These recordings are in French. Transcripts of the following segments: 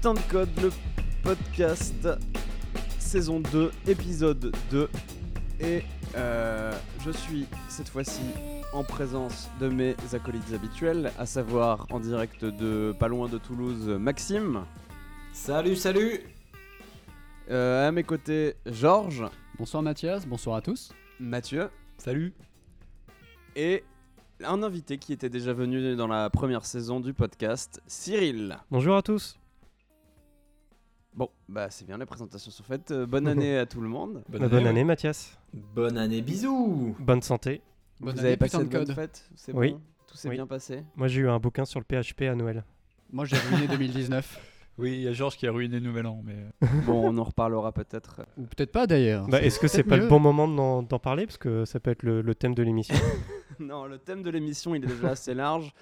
Putain de code, le podcast, saison 2, épisode 2. Et euh, je suis cette fois-ci en présence de mes acolytes habituels, à savoir en direct de pas loin de Toulouse, Maxime. Salut, salut Euh, à mes côtés, Georges, Bonsoir Mathias, bonsoir à tous. Mathieu Salut. et un invité qui était déjà venu dans la première saison du podcast, Cyril. Bonjour à tous. Bon, bah c'est bien, les présentations sont faites. Euh, bonne année à tout le monde. Bonne, Bonne année, Mathias. Bonne année, bisous Bonne santé. Bonne Vous année, avez passé de code. C'est Oui. bon Tout s'est Oui. bien passé Moi, j'ai eu un bouquin sur le PHP à Noël. Moi j'ai ruiné 2019. Oui, il y a Georges qui a ruiné Nouvel An, mais Bon, on en reparlera peut-être. Ou peut-être pas d'ailleurs. Bah, Est-ce que c'est pas mieux. le bon moment d'en parler? Parce que ça peut être le, le thème de l'émission. non, le thème de l'émission, il est déjà assez large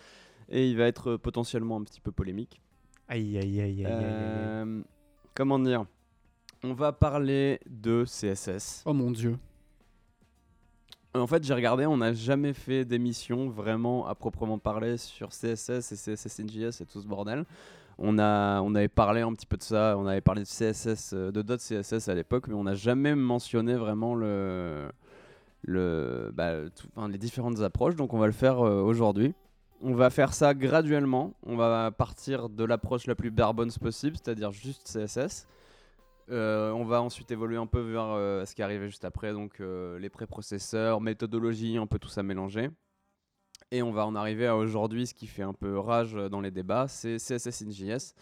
et il va être euh, potentiellement un petit peu polémique. Aïe, aïe, aïe, aïe, aïe, aïe, aïe. Euh, comment dire? On va parler de CSS. Oh mon dieu. En fait, j'ai regardé, on n'a jamais fait d'émission vraiment à proprement parler sur CSS et CSS NJS et tout ce bordel. On, a, on avait parlé un petit peu de ça, on avait parlé de CSS, euh, de dot CSS à l'époque, mais on n'a jamais mentionné vraiment le, le, bah, tout- enfin, les différentes approches. Donc, on va le faire euh, aujourd'hui. On va faire ça graduellement. On va partir de l'approche la plus bare bones possible, c'est-à-dire juste CSS. Euh, on va ensuite évoluer un peu vers euh, ce qui arrivait juste après, donc euh, les préprocesseurs, méthodologie, un peu tout ça mélangé. Et on va en arriver à aujourd'hui, ce qui fait un peu rage dans les débats, c'est CSS in JS.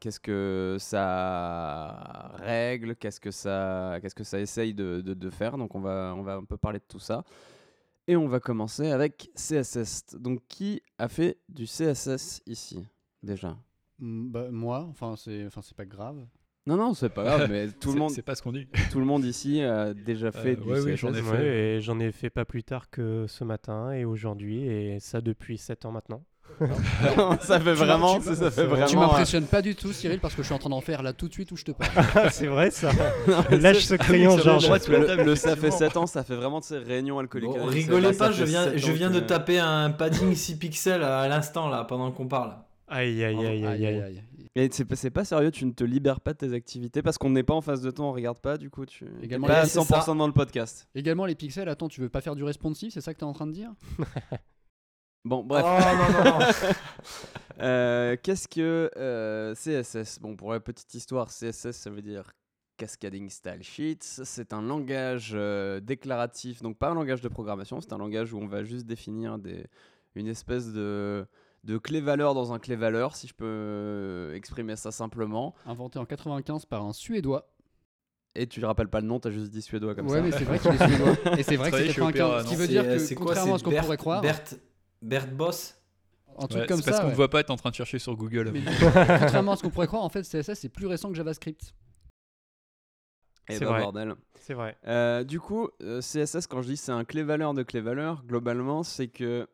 Qu'est-ce que ça règle, qu'est-ce que ça, qu'est-ce que ça essaye de, de- de faire. Donc on va, on va un peu parler de tout ça. Et on va commencer avec CSS. Donc qui a fait du CSS ici déjà? Mm, bah, moi, enfin c'est enfin, c'est pas grave. Non, non, c'est pas grave, mais tout le monde, c'est pas ce qu'on dit. tout le monde ici a déjà fait Euh, du ouais, oui, CSS. j'en ai fait. Ouais, et j'en ai fait pas plus tard que ce matin et aujourd'hui, et ça depuis 7 ans maintenant. ça fait Tu vraiment, tu ça, fait vraiment. Tu m'impressionnes pas du tout Cyril parce que je suis en train d'en faire là tout de suite où je te parle. Ah, c'est vrai ça Non, Lâche ce crayon, ça va Georges. Le, ça fait effectivement. 7 ans, ça fait vraiment de ces réunions alcooliques. Bon, rigolez pas, je viens, 7 je viens de taper un padding 6 pixels à l'instant là, pendant qu'on parle. Aïe, aïe, aïe, aïe, aïe. Et c'est pas- c'est pas sérieux, tu ne te libères pas de tes activités parce qu'on n'est pas en face de toi, on regarde pas, du coup tu Également, pas à oui, c'est 100% ça. dans le podcast. Également les pixels, attends, tu veux pas faire du responsive, c'est ça que t'es en train de dire? Bon, bref. Oh non, non, non. Euh, Qu'est-ce que euh, CSS Bon, pour la petite histoire, CSS, ça veut dire Cascading Style Sheets. C'est un langage euh, déclaratif, donc pas un langage de programmation, c'est un langage où on va juste définir des, une espèce de, de clé-valeur dans un clé-valeur, si je peux exprimer ça simplement. Inventé en 95 par un Suédois. Et tu ne rappelles pas le nom, tu as juste dit suédois comme ouais, ça. mais c'est vrai qu'il est Suédois. Et c'est vrai que c'est chez Opéra, 95. Ce qui veut dire que contrairement à ce qu'on pourrait croire, Bert, Bert Boss un truc Ouais, comme c'est parce qu'on ouais. ne voit pas être en train de chercher sur Google. Mais contrairement à ce qu'on pourrait croire, en fait, CSS c'est plus récent que JavaScript. Et C'est bah, vrai. bordel. C'est vrai. Euh, du coup, euh, CSS, quand je dis c'est un clé-valeur de clé-valeur, globalement, c'est que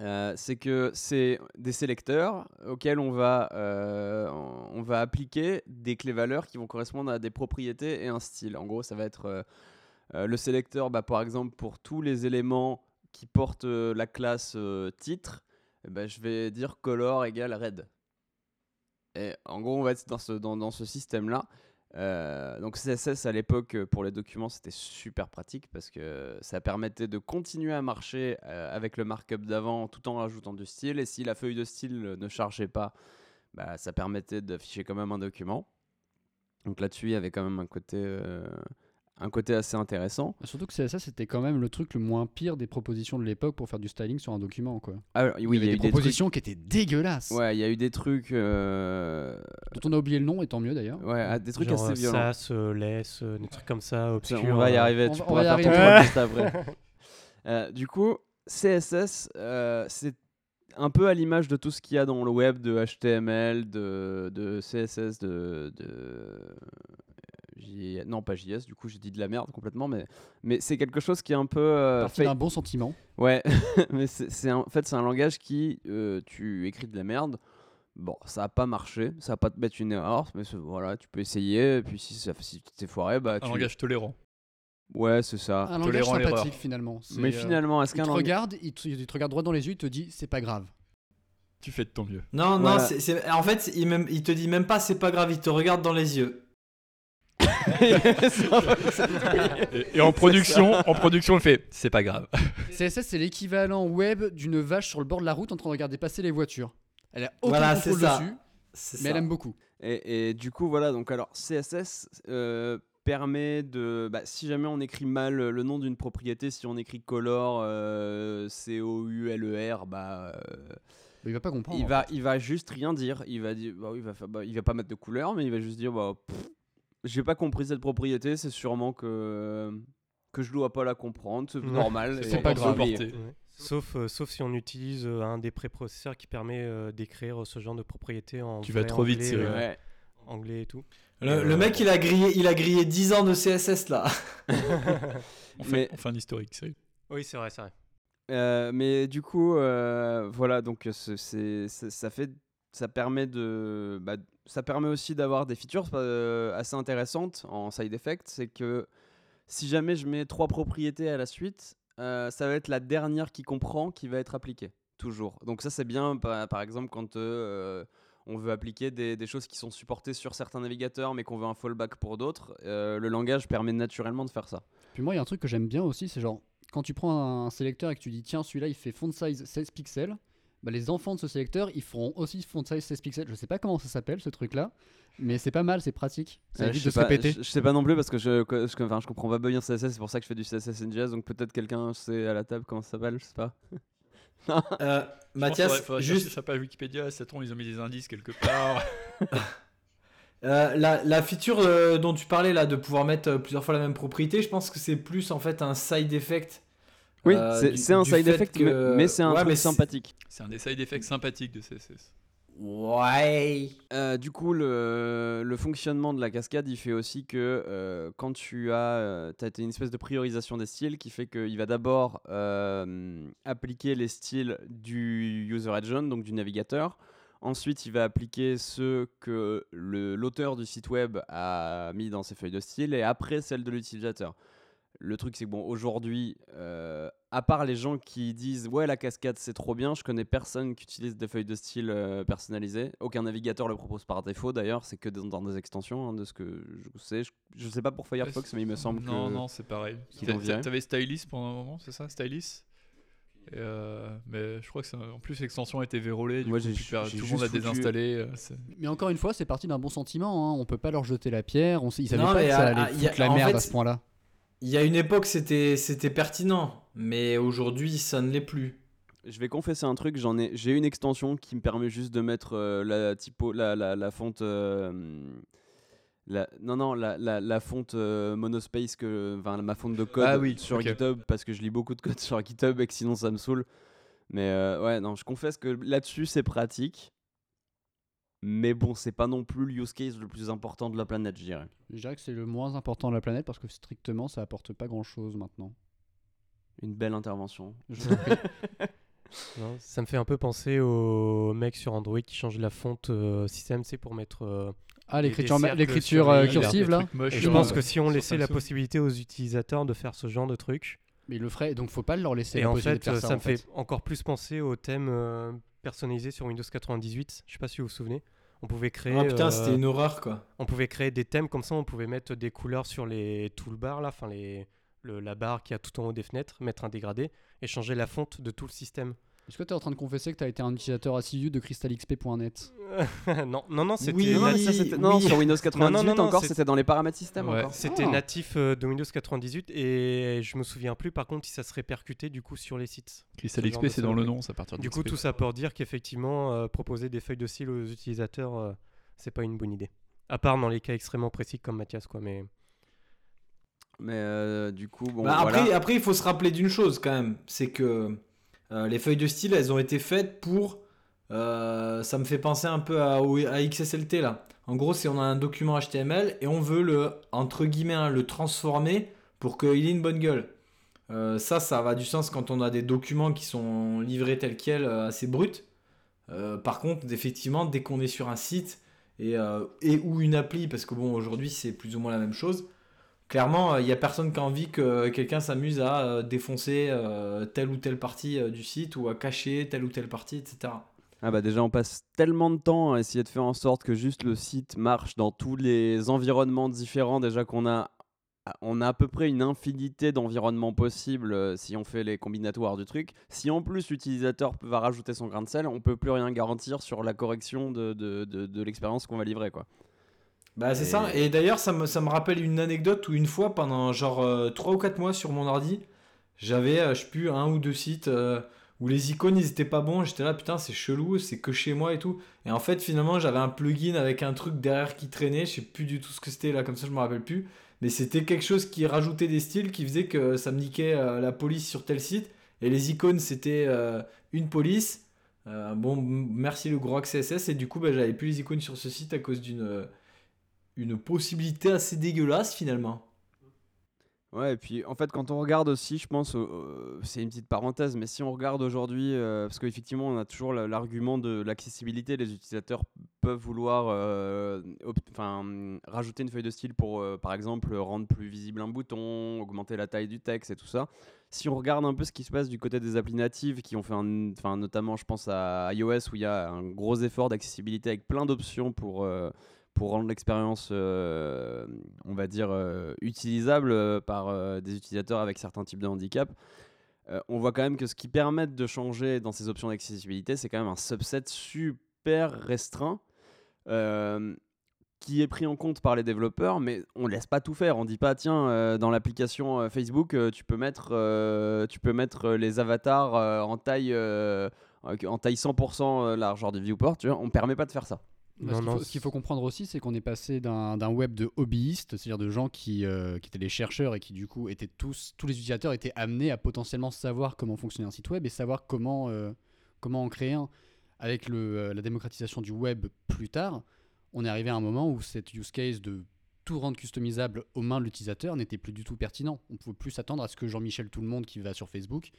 euh, c'est que c'est des sélecteurs auxquels on va, euh, on va appliquer des clés-valeurs qui vont correspondre à des propriétés et un style. En gros, ça va être euh, le sélecteur, bah, par exemple, pour tous les éléments qui portent euh, la classe euh, titre, ben, je vais dire color égale red. Et en gros, on va être dans ce, dans, dans ce système-là. Euh, donc CSS à l'époque pour les documents c'était super pratique parce que ça permettait de continuer à marcher avec le markup d'avant tout en rajoutant du style et si la feuille de style ne chargeait pas bah, ça permettait d'afficher quand même un document donc là-dessus il y avait quand même un côté un côté assez intéressant Surtout que CSS c'était quand même le truc le moins pire des propositions de l'époque pour faire du styling sur un document. Quoi. Alors, oui il y a des eu des propositions qui étaient dégueulasses, trucs ouais il y a eu des trucs euh, dont on a oublié le nom, et tant mieux d'ailleurs. ouais ah, des trucs Genre assez violents SAS, euh, less, euh, des trucs comme ça, Ça, obscurs. on va y euh, arriver, on tu va- pourras faire ton arriver. podcast après. Euh, du coup, CSS, euh, c'est un peu à l'image de tout ce qu'il y a dans le web de HTML, de, de CSS, de, de J- non pas JS, du coup j'ai dit de la merde complètement, mais, mais c'est quelque chose qui est un peu euh, Parti fait- d'un bon sentiment. Ouais, mais c'est un- en fait c'est un langage qui euh, tu écris de la merde. Bon, ça a pas marché, ça va pas te mettre une erreur, mais voilà, tu peux essayer. Et puis si ça si tu t'es foiré, bah Un tu. langage tolérant. Ouais, c'est ça. Un langage Tolérant sympathique finalement. Mais euh, finalement, est-ce il qu'un te lang- regarde, il te, il te regarde droit dans les yeux, il te dit c'est pas grave. Tu fais de ton mieux. Non, non, Voilà. c'est- c'est- en fait, il, même, il te dit même pas c'est pas grave, il te regarde dans les yeux. Et, et en production, en production, il fait c'est pas grave. CSS, c'est l'équivalent web d'une vache sur le bord de la route en train de regarder passer les voitures. Elle a aucun Voilà, contrôle ça. dessus, mais ça. elle aime beaucoup. Et, et du coup, voilà, donc alors CSS euh, permet de. bah, si jamais on écrit mal le nom d'une propriété, si on écrit color, euh, C-O-U-L-E-R, bah. euh, il va pas comprendre. il, en va, fait. il va juste rien dire. Il va, dire bah, oui, il, va, fa- bah, il va pas mettre de couleur, mais il va juste dire bah, pff, J'ai pas compris cette propriété, c'est sûrement que. que je dois pas la comprendre, c'est normal. c'est pas grave. Ouais. Sauf, euh, sauf si on utilise euh, un des préprocesseurs qui permet euh, d'écrire ce genre de propriété en Tu vas trop vite, anglais, Cyril. euh, Ouais. anglais et tout. Le, le mec, il a grillé, il a grillé 10 ans de CSS là. On fait, Mais- on fait un historique, c'est Oui, c'est vrai, c'est vrai. Euh, mais du coup, euh, voilà, donc c'est- ça fait, ça permet de, bah, ça permet aussi d'avoir des features euh, assez intéressantes en side effect. C'est que si jamais je mets trois propriétés à la suite, euh, ça va être la dernière qui comprend qui va être appliquée toujours. Donc ça c'est bien, par, exemple quand euh, on veut appliquer des, des choses qui sont supportées sur certains navigateurs, mais qu'on veut un fallback pour d'autres. le langage permet naturellement de faire ça. Puis moi, il y a un truc que j'aime bien aussi, c'est genre, quand tu prends un sélecteur et que tu dis, tiens, celui-là, il fait font size 16 pixels, bah, les enfants de ce sélecteur, ils feront aussi font size 16 pixels. Je sais pas comment ça s'appelle, ce truc-là, mais c'est pas mal, c'est pratique. Ça Euh, évite je de sais se pas, répéter. Je, je sais pas non plus parce que je, je, enfin, je comprends pas bien CSS, c'est pour ça que je fais du CSS NGS, donc peut-être quelqu'un sait à la table comment ça s'appelle, je sais pas. Euh, Mathias, juste Juste. pas Wikipédia, ça tombe, ils ont mis des indices quelque part. euh, la, la feature euh, dont tu parlais là, de pouvoir mettre euh, plusieurs fois la même propriété, je pense que c'est plus en fait un side effect. Oui, euh, c'est un side effect, que- mais, c'est un Ouais, truc sympathique. c'est un des side effects sympathiques de CSS. Ouais. Euh, du coup, le, le fonctionnement de la cascade, il fait aussi que euh, quand tu as, euh, t'as une espèce de priorisation des styles qui fait qu'il va d'abord euh, appliquer les styles du user agent, donc du navigateur. Ensuite, il va appliquer ceux que l'auteur du site web a mis dans ses feuilles de style et après celles de l'utilisateur. Le truc, c'est que bon, aujourd'hui, euh, à part les gens qui disent ouais, la cascade c'est trop bien, je connais personne qui utilise des feuilles de style euh, personnalisées. Aucun navigateur le propose par défaut d'ailleurs, c'est que dans, dans des extensions, hein, de ce que je sais. Je, je sais pas pour Firefox, mais il me semble non, que. non, c'est pareil. T'avais Stylist pendant un moment, c'est ça Stylist? Et, euh, mais je crois que ça- en plus l'extension a été vérolée, du Moi, coup, tout le monde a désinstallé. Mais encore une fois, c'est parti d'un bon sentiment. Hein. On peut pas leur jeter la pierre. On sait- ils savaient Non, pas que ça allait a- la merde fait, à ce point-là. Il y a une époque, c'était c'était pertinent, mais aujourd'hui, ça ne l'est plus. Je vais confesser un truc, j'en ai, j'ai une extension qui me permet juste de mettre euh, la typo, la, la, la fonte, euh, la, non non, la, la, la fonte euh, monospace que, enfin ma fonte de code Ah oui, sur ok. GitHub parce que je lis beaucoup de code sur GitHub et que sinon ça me saoule. Mais euh, ouais, non, je confesse que là-dessus c'est pratique. Mais bon, c'est pas non plus le use case le plus important de la planète, je dirais. Je dirais que c'est le moins important de la planète parce que strictement, ça apporte pas grand-chose maintenant. Une belle intervention. Je. Non, ça me fait un peu penser aux mecs sur Android qui changent la fonte euh, système, c'est pour mettre. euh, ah, l'écriture, euh, cursive là. je pense que si on laissait la possibilité aux utilisateurs de faire ce genre de truc, Mais il le ferait, donc faut pas leur laisser et la en possibilité fait, de euh, faire ça. ça en me fait encore plus penser au thème euh, personnalisé sur Windows 98. Je sais pas si vous vous souvenez. On pouvait créer. Ah putain, euh, c'était une horreur quoi. on pouvait créer des thèmes comme ça, on pouvait mettre des couleurs sur les toolbars, là, enfin les, le- la barre qui a tout en haut des fenêtres, mettre un dégradé et changer la fonte de tout le système. Est-ce que tu es en train de confesser que tu as été un utilisateur assidu de crystalxp.net non, non, non, c'était Oui, Non, mais natif, ça, c'était- non, oui. sur Windows 98 non, non, encore, c'était dans les paramètres système Ouais. c'était Ah. natif euh, de Windows 98 et je me souviens plus par contre si ça se répercutait du coup sur les sites. Crystal ce genre XP, de c'est dans le nom, ça à partir de Du coup, XP. tout ça pour dire qu'effectivement, euh, proposer des feuilles de style aux utilisateurs, euh, c'est pas une bonne idée. À part dans les cas extrêmement précis comme Mathias, quoi. Mais Mais euh, du coup, bon, Bah, voilà. après, après, il faut se rappeler d'une chose quand même, c'est que euh, les feuilles de style, elles ont été faites pour. euh, ça me fait penser un peu à, XSLT là. En gros, si on a un document HTML et on veut le entre guillemets hein, le transformer pour qu'il ait une bonne gueule. Euh, ça, ça va du sens quand on a des documents qui sont livrés tels quels, assez bruts. Par contre, effectivement, dès qu'on est sur un site et, et ou une appli, parce que bon, aujourd'hui c'est plus ou moins la même chose. Clairement, il n'y a personne qui a envie que quelqu'un s'amuse à euh, défoncer euh, telle ou telle partie euh, du site ou à cacher telle ou telle partie, etc. Ah bah déjà on passe tellement de temps à essayer de faire en sorte que juste le site marche dans tous les environnements différents déjà qu'on a on a à peu près une infinité d'environnements possibles euh, si on fait les combinatoires du truc. Si en plus l'utilisateur va rajouter son grain de sel, on peut plus rien garantir sur la correction de, de, de, de l'expérience qu'on va livrer quoi. Bah c'est Et- ça. Et d'ailleurs, ça me, ça me rappelle une anecdote où une fois, pendant genre 3 ou 4 mois sur mon ordi, j'avais, euh, je sais plus, un ou deux sites euh, où les icônes, ils étaient pas bons. J'étais là, putain, c'est chelou, c'est que chez moi et tout. Et en fait, finalement, j'avais un plugin avec un truc derrière qui traînait. Je sais plus du tout ce que c'était là, comme ça, je me rappelle plus. Mais c'était quelque chose qui rajoutait des styles, qui faisait que ça me niquait euh, la police sur tel site. Et les icônes, c'était euh, une police. Euh, bon, merci le gros CSS. Et du coup, bah, j'avais plus les icônes sur ce site à cause d'une euh, une possibilité assez dégueulasse finalement. Ouais, et puis en fait, quand on regarde aussi, je pense, euh, c'est une petite parenthèse, mais si on regarde aujourd'hui, euh, parce qu'effectivement, on a toujours la- l'argument de l'accessibilité, les utilisateurs peuvent vouloir euh, rajouter une feuille de style pour, euh, par exemple, rendre plus visible un bouton, augmenter la taille du texte et tout ça. Si on regarde un peu ce qui se passe du côté des applis natives, qui ont fait, un, notamment, je pense à iOS, où il y a un gros effort d'accessibilité avec plein d'options pour. Pour rendre l'expérience, euh, on va dire, euh, utilisable euh, par des utilisateurs avec certains types de handicap. On voit quand même que ce qui permet de changer dans ces options d'accessibilité, c'est quand même un subset super restreint qui est pris en compte par les développeurs, mais on laisse pas tout faire. On dit pas, tiens, dans l'application Facebook, tu peux mettre, tu peux mettre les avatars en taille, en taille 100% largeur du viewport. Tu vois, on permet pas de faire ça. Bah, Non, ce qu'il faut- comprendre aussi, c'est qu'on est passé d'un web de hobbyistes, c'est-à-dire de gens qui, euh, qui étaient des chercheurs et qui du coup étaient tous, tous les utilisateurs étaient amenés à potentiellement savoir comment fonctionnait un site web et savoir comment, euh, comment en créer un. Avec le, euh, la démocratisation du web plus tard, on est arrivé à un moment où cette use case de tout rendre customisable aux mains de l'utilisateur n'était plus du tout pertinent. On ne pouvait plus s'attendre à ce que Jean-Michel Tout le monde qui va sur Facebook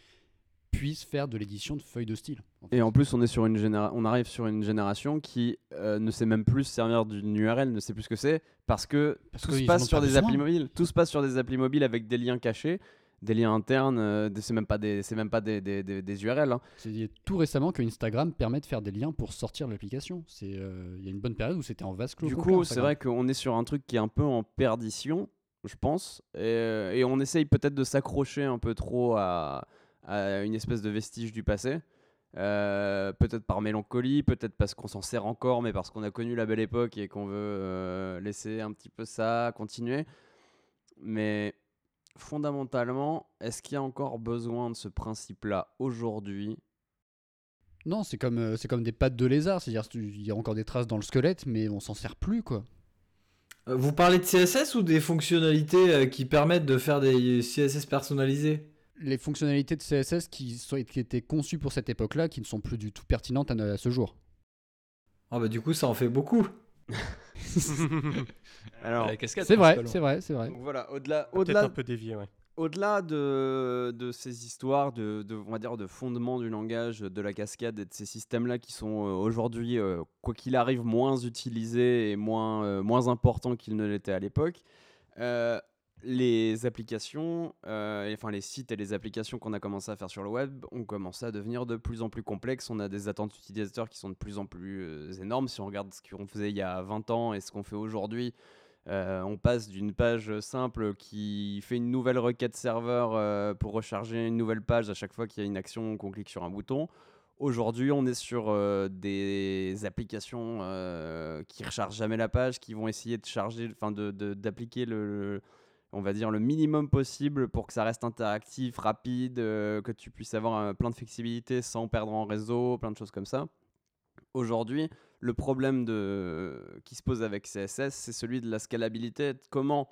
puisse faire de l'édition de feuilles de style. en fait. Et en plus, on, est sur une généra- on arrive sur une génération qui euh, ne sait même plus se servir d'une URL, ne sait plus ce que c'est, parce que Parce tout se passe sur des besoin. applis mobiles. Tout se passe sur des applis mobiles avec des liens cachés, des liens internes. euh, c'est même pas des, c'est même pas des, des- des- des URL. hein. C'est tout récemment que Instagram permet de faire des liens pour sortir de l'application. C'est euh, il y a une bonne période où c'était en vase clos. Du coup, c'est vrai qu'on est sur un truc qui est un peu en perdition, je pense, et, et on essaye peut-être de s'accrocher un peu trop à, à une espèce de vestige du passé. Euh, peut-être par mélancolie, peut-être parce qu'on s'en sert encore, mais parce qu'on a connu la belle époque et qu'on veut euh, laisser un petit peu ça continuer. Mais fondamentalement, est-ce qu'il y a encore besoin de ce principe-là aujourd'hui? Non, c'est comme euh, c'est comme des pattes de lézard, c'est-à-dire il y a encore des traces dans le squelette, mais on s'en sert plus quoi. Vous parlez de CSS ou des fonctionnalités euh, qui permettent de faire des CSS personnalisés Les fonctionnalités de CSS qui, sont, qui étaient conçues pour cette époque-là, qui ne sont plus du tout pertinentes à, à ce jour. Ah bah du coup ça en fait beaucoup. Alors, C'est vrai, c'est vrai, c'est vrai. donc voilà, au-delà, Peut-être au-delà un peu dévié, ouais. au-delà de, de ces histoires de, de, on va dire, de fondement du langage, de la cascade et de ces systèmes-là qui sont euh, aujourd'hui, euh, quoi qu'il arrive, moins utilisés et moins, euh, moins importants qu'ils ne l'étaient à l'époque, euh, les applications, euh, enfin les sites et les applications qu'on a commencé à faire sur le web ont commencé à devenir de plus en plus complexes. On a des attentes utilisateurs qui sont de plus en plus euh, énormes. Si on regarde ce qu'on faisait il y a 20 ans et ce qu'on fait aujourd'hui, euh, on passe d'une page simple qui fait une nouvelle requête serveur pour recharger une nouvelle page à chaque fois qu'il y a une action qu'on clique sur un bouton. Aujourd'hui, on est sur des applications euh, qui rechargent jamais la page, qui vont essayer de charger, enfin de, de- d'appliquer le, le- on va dire le minimum possible pour que ça reste interactif, rapide, euh, que tu puisses avoir euh, plein de flexibilité sans perdre en réseau, plein de choses comme ça. Aujourd'hui, le problème de, qui se pose avec CSS, c'est celui de la scalabilité. Comment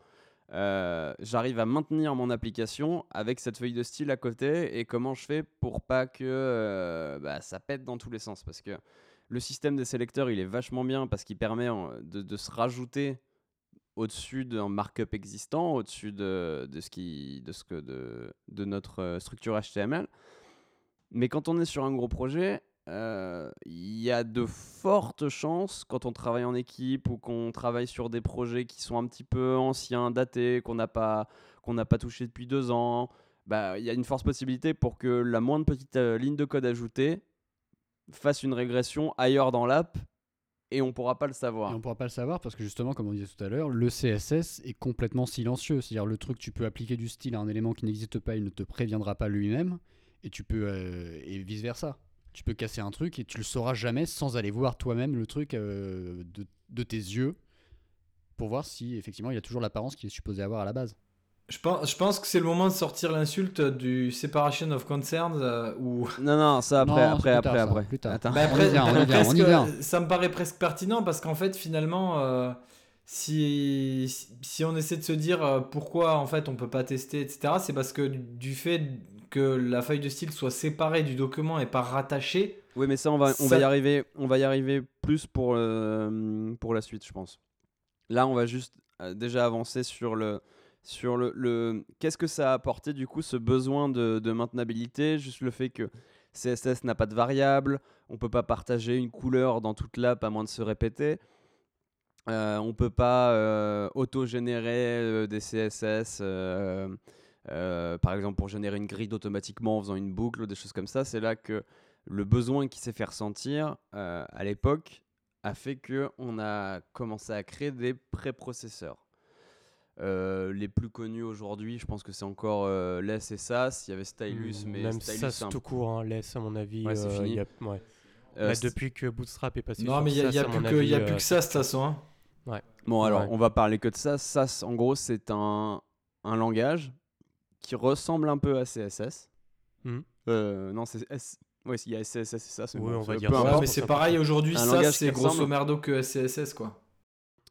euh, j'arrive à maintenir mon application avec cette feuille de style à côté et comment je fais pour pas que euh, bah, ça pète dans tous les sens. Parce que le système des sélecteurs, il est vachement bien parce qu'il permet de se rajouter au-dessus d'un markup existant, au-dessus de, ce, qui, de, ce que de, notre euh, structure HTML. Mais quand on est sur un gros projet, euh, il y a de fortes chances, quand on travaille en équipe ou qu'on travaille sur des projets qui sont un petit peu anciens, datés, qu'on n'a pas, qu'on pas touché depuis deux ans, bah, il y a une forte possibilité pour que la moindre petite euh, ligne de code ajoutée fasse une régression ailleurs dans l'app et on pourra pas le Et savoir. on pourra pas le savoir parce que justement, comme on disait tout à l'heure, le CSS est complètement silencieux. C'est-à-dire le truc, tu peux appliquer du style à un élément qui n'existe pas, il ne te préviendra pas lui-même, et tu peux euh, et vice versa. Tu peux casser un truc et tu le sauras jamais sans aller voir toi-même le truc euh, de, de tes yeux pour voir si effectivement il a toujours l'apparence qu'il est supposé avoir à la base. Je pense, je pense que c'est le moment de sortir l'insulte du separation of concerns euh, ou Non, non, ça après, Non, après, après, tard, ça, après. plus tard. Attends. Bah, On y vient, on y vient, on y presque- vient. Ça me paraît presque pertinent parce qu'en fait, finalement, euh, si, si on essaie de se dire euh, pourquoi en fait on peut pas tester, etc., c'est parce que du, fait que la feuille de style soit séparée du document et pas rattachée. Oui, mais ça, on va, on Ça- va y arriver. On va y arriver plus pour, euh, pour la suite, je pense. Là, on va juste euh, déjà avancer sur le sur le, le- qu'est-ce que ça a apporté du coup ce besoin de, de maintenabilité, juste le fait que CSS n'a pas de variable, on peut pas partager une couleur dans toute l'app à moins de se répéter. Euh, on peut pas euh, auto-générer euh, des CSS, euh, euh, par exemple pour générer une grid automatiquement en faisant une boucle ou des choses comme ça. C'est là que le besoin qui s'est fait ressentir à l'époque a fait que on a commencé à créer des préprocesseurs. Euh, les plus connus aujourd'hui, je pense que c'est encore euh, LESS et SAS. Il y avait Stylus, mais Même Stylus, un- tout court, hein, à mon avis. Ouais, c'est euh, fini. il y a- ouais. euh, Bah, depuis que Bootstrap est passé Non, mais il y a, SAS, plus que, a plus ça de toute façon. hein. Bon, alors, Ouais. on va parler que de ça. SAS, en gros, c'est un, un langage qui ressemble un peu à CSS. Euh, non, c'est S. Il y a SCSS et c'est Oui, on va dire ça. Mais c'est pareil aujourd'hui, langage c'est grosso merdo que CSS quoi.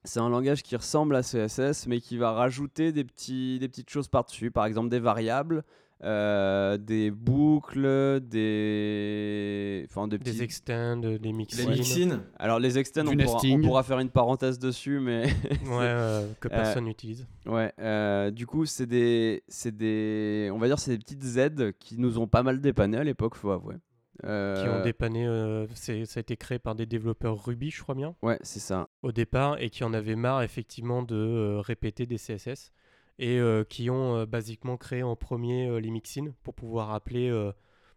C'est un langage qui ressemble à CSS, mais qui va rajouter des, petits, des petites choses par-dessus. Par exemple, des variables, euh, des boucles, des. Enfin, des petits. Des extends, des Les mixins. mixins. Alors, les extends, on pourra, on nesting. pourra faire une parenthèse dessus, mais. Ouais, euh, que personne n'utilise. Ouais, euh, du coup, c'est des, c'est des, on va dire, c'est des petites Z qui nous ont pas mal dépanné à l'époque, faut avouer. Qui Euh, ont dépanné. euh, ça a été créé par des développeurs Ruby, je crois bien, Ouais, c'est ça. au départ, et qui en avaient marre effectivement de euh, répéter des CSS. Et euh, qui ont euh, basiquement créé en premier euh, les mixins pour pouvoir appeler euh,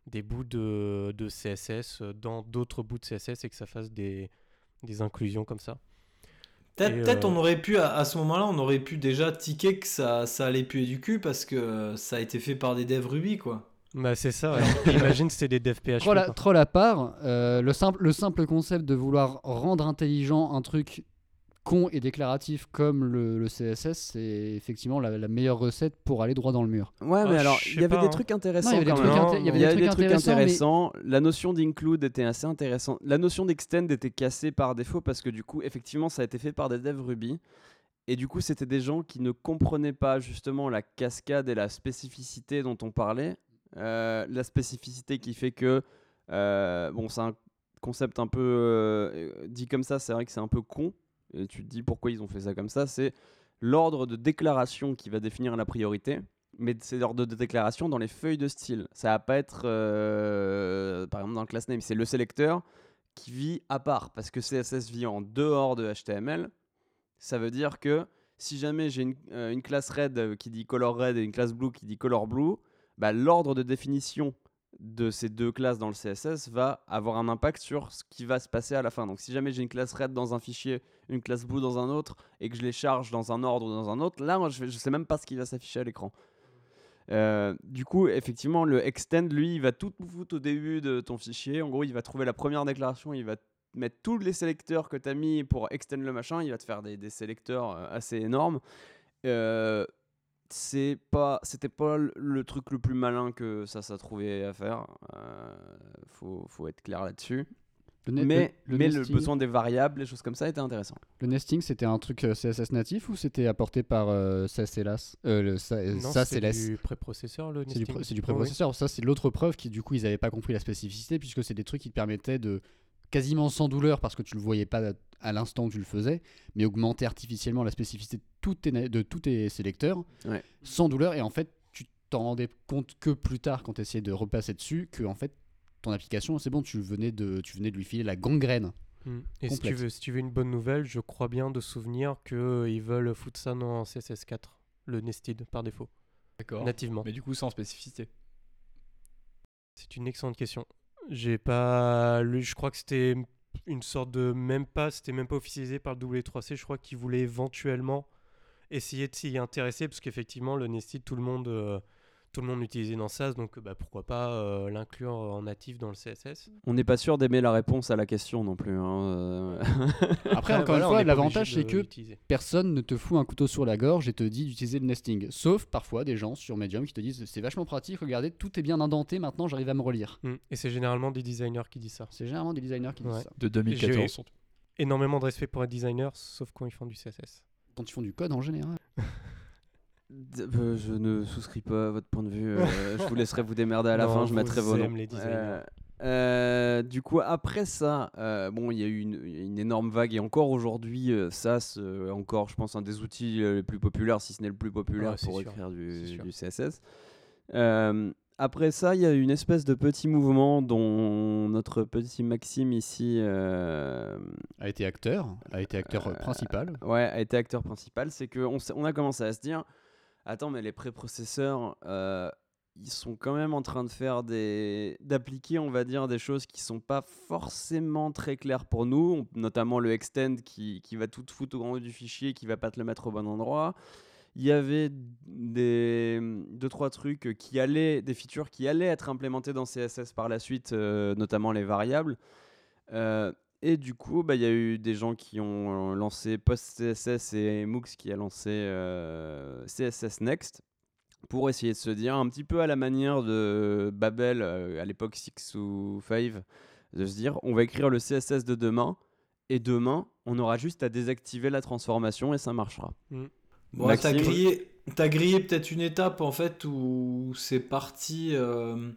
des bouts de, de CSS euh, dans d'autres bouts de CSS et que ça fasse des, des inclusions comme ça. Peut-être euh, on aurait pu, à, à ce moment-là, on aurait pu déjà tiquer que ça, ça allait puer du cul parce que ça a été fait par des devs Ruby quoi. Bah, c'est ça. ouais. Imagine c'était des devs PHP. Troll à, quoi. troll à part, euh, le, simple, le simple concept de vouloir rendre intelligent un truc con et déclaratif comme le, le CSS, c'est effectivement la, la meilleure recette pour aller droit dans le mur. Ouais, Ah, mais je alors, sais il y avait pas, des hein. trucs intéressants Non, il y avait des trucs, inté- il y avait Il y des a trucs des trucs intéressants, mais- intéressants. La notion d'include était assez intéressante. La notion d'extend était cassée par défaut parce que du coup, effectivement, ça a été fait par des devs Ruby. Et du coup, c'était des gens qui ne comprenaient pas justement la cascade et la spécificité dont on parlait. Euh, la spécificité qui fait que, euh, bon, c'est un concept un peu euh, dit comme ça, c'est vrai que c'est un peu con. Et tu te dis pourquoi ils ont fait ça comme ça. C'est l'ordre de déclaration qui va définir la priorité mais c'est l'ordre de déclaration dans les feuilles de style. Ça va pas être, par exemple, dans le class name. C'est le sélecteur qui vit à part, parce que CSS vit en dehors de HTML. Ça veut dire que si jamais j'ai une, une classe red qui dit color red et une classe blue qui dit color blue, bah, l'ordre de définition de ces deux classes dans le CSS va avoir un impact sur ce qui va se passer à la fin. Donc si jamais j'ai une classe red dans un fichier, une classe blue dans un autre, et que je les charge dans un ordre ou dans un autre, là, je ne sais même pas ce qui va s'afficher à l'écran. Euh, du coup, effectivement, le extend, lui, il va tout foutre au début de ton fichier. En gros, il va trouver la première déclaration, il va mettre tous les sélecteurs que tu as mis pour extend le machin. Il va te faire des, des sélecteurs euh, assez énormes. Euh, c'est pas, c'était pas le- le truc le plus malin que ça, ça trouvait à faire. Euh, faut, faut être clair là-dessus. Mais, le, le mais le nesting, besoin des variables, les choses comme ça, était intéressant. le nesting, c'était un truc euh, CSS natif ou c'était apporté par euh, SAS et LAS euh, le, sa- Non, SAS c'est du préprocesseur le C'est du, nesting. pré- c'est du Ouais, préprocesseur. Ça, c'est l'autre preuve qui, du coup, ils n'avaient pas compris la spécificité, puisque c'est des trucs qui te permettaient de, quasiment sans douleur, parce que tu le voyais pas à l'instant où tu le faisais, mais augmenter artificiellement la spécificité de tous tes, na- de tous tes sélecteurs, Ouais. sans douleur. Et en fait, tu t'en rendais compte que plus tard, quand tu essayais de repasser dessus, que en fait, ton application, c'est bon, tu venais, de, tu venais de lui filer la gangrène. Mm. Et si tu, veux, si tu veux une bonne nouvelle, je crois bien de souvenir qu'ils veulent foutre ça dans CSS4, le nested par défaut, D'accord. nativement. Mais du coup, sans spécificité. C'est une excellente question. J'ai pas lu, je crois que c'était une sorte de même pas, c'était même pas officialisé par le W3C, je crois qu'ils voulaient éventuellement essayer de s'y intéresser parce qu'effectivement le Nested tout le monde euh, tout le monde l'utilisait dans SaaS donc bah, pourquoi pas euh, l'inclure en natif dans le CSS. On n'est pas sûr d'aimer la réponse à la question non plus. hein, euh. Après, encore voilà, une fois, l'avantage c'est que personne ne te fout un couteau sur la gorge et te dit d'utiliser le nesting. Sauf parfois des gens sur Medium qui te disent c'est vachement pratique, regardez, tout est bien indenté, maintenant j'arrive à me relire. Mm. Et c'est généralement des designers qui disent ça. C'est généralement des designers qui disent ça. De 2014. surtout. Énormément de respect pour les designers, sauf quand ils font du CSS. Quand ils font du code en général. Euh, je ne souscris pas à votre point de vue. euh, je vous laisserai vous démerder à la Non, fin. Je mettrai vos noms. Euh, du coup, après ça, bon, il y a eu une, une énorme vague et encore aujourd'hui, SAS, encore, je pense, un des outils les plus populaires, si ce n'est le plus populaire pour sûr, écrire du, CSS. Après ça, il y a eu une espèce de petit mouvement dont notre petit Maxime ici A été acteur, a été acteur principal. ouais, a été acteur principal, c'est qu'on on a commencé à se dire attends, mais les préprocesseurs, euh, ils sont quand même en train de faire des. d'appliquer, on va dire, des choses qui sont pas forcément très claires pour nous, notamment le extend qui, qui va tout foutre au grand haut du fichier, qui va pas te le mettre au bon endroit. Il y avait des deux trois trucs qui allaient, des features qui allaient être implémentées dans CSS par la suite, euh, notamment les variables. Euh, et du coup, bah, il y a eu des gens qui ont euh, lancé PostCSS et Mooks qui a lancé euh, CSS Next pour essayer de se dire un petit peu à la manière de Babel euh, à l'époque 6 ou 5, de se dire on va écrire le CSS de demain et demain on aura juste à désactiver la transformation et ça marchera. Bon, t'as grillé, t'as grillé peut-être une étape en fait où c'est parti. euh,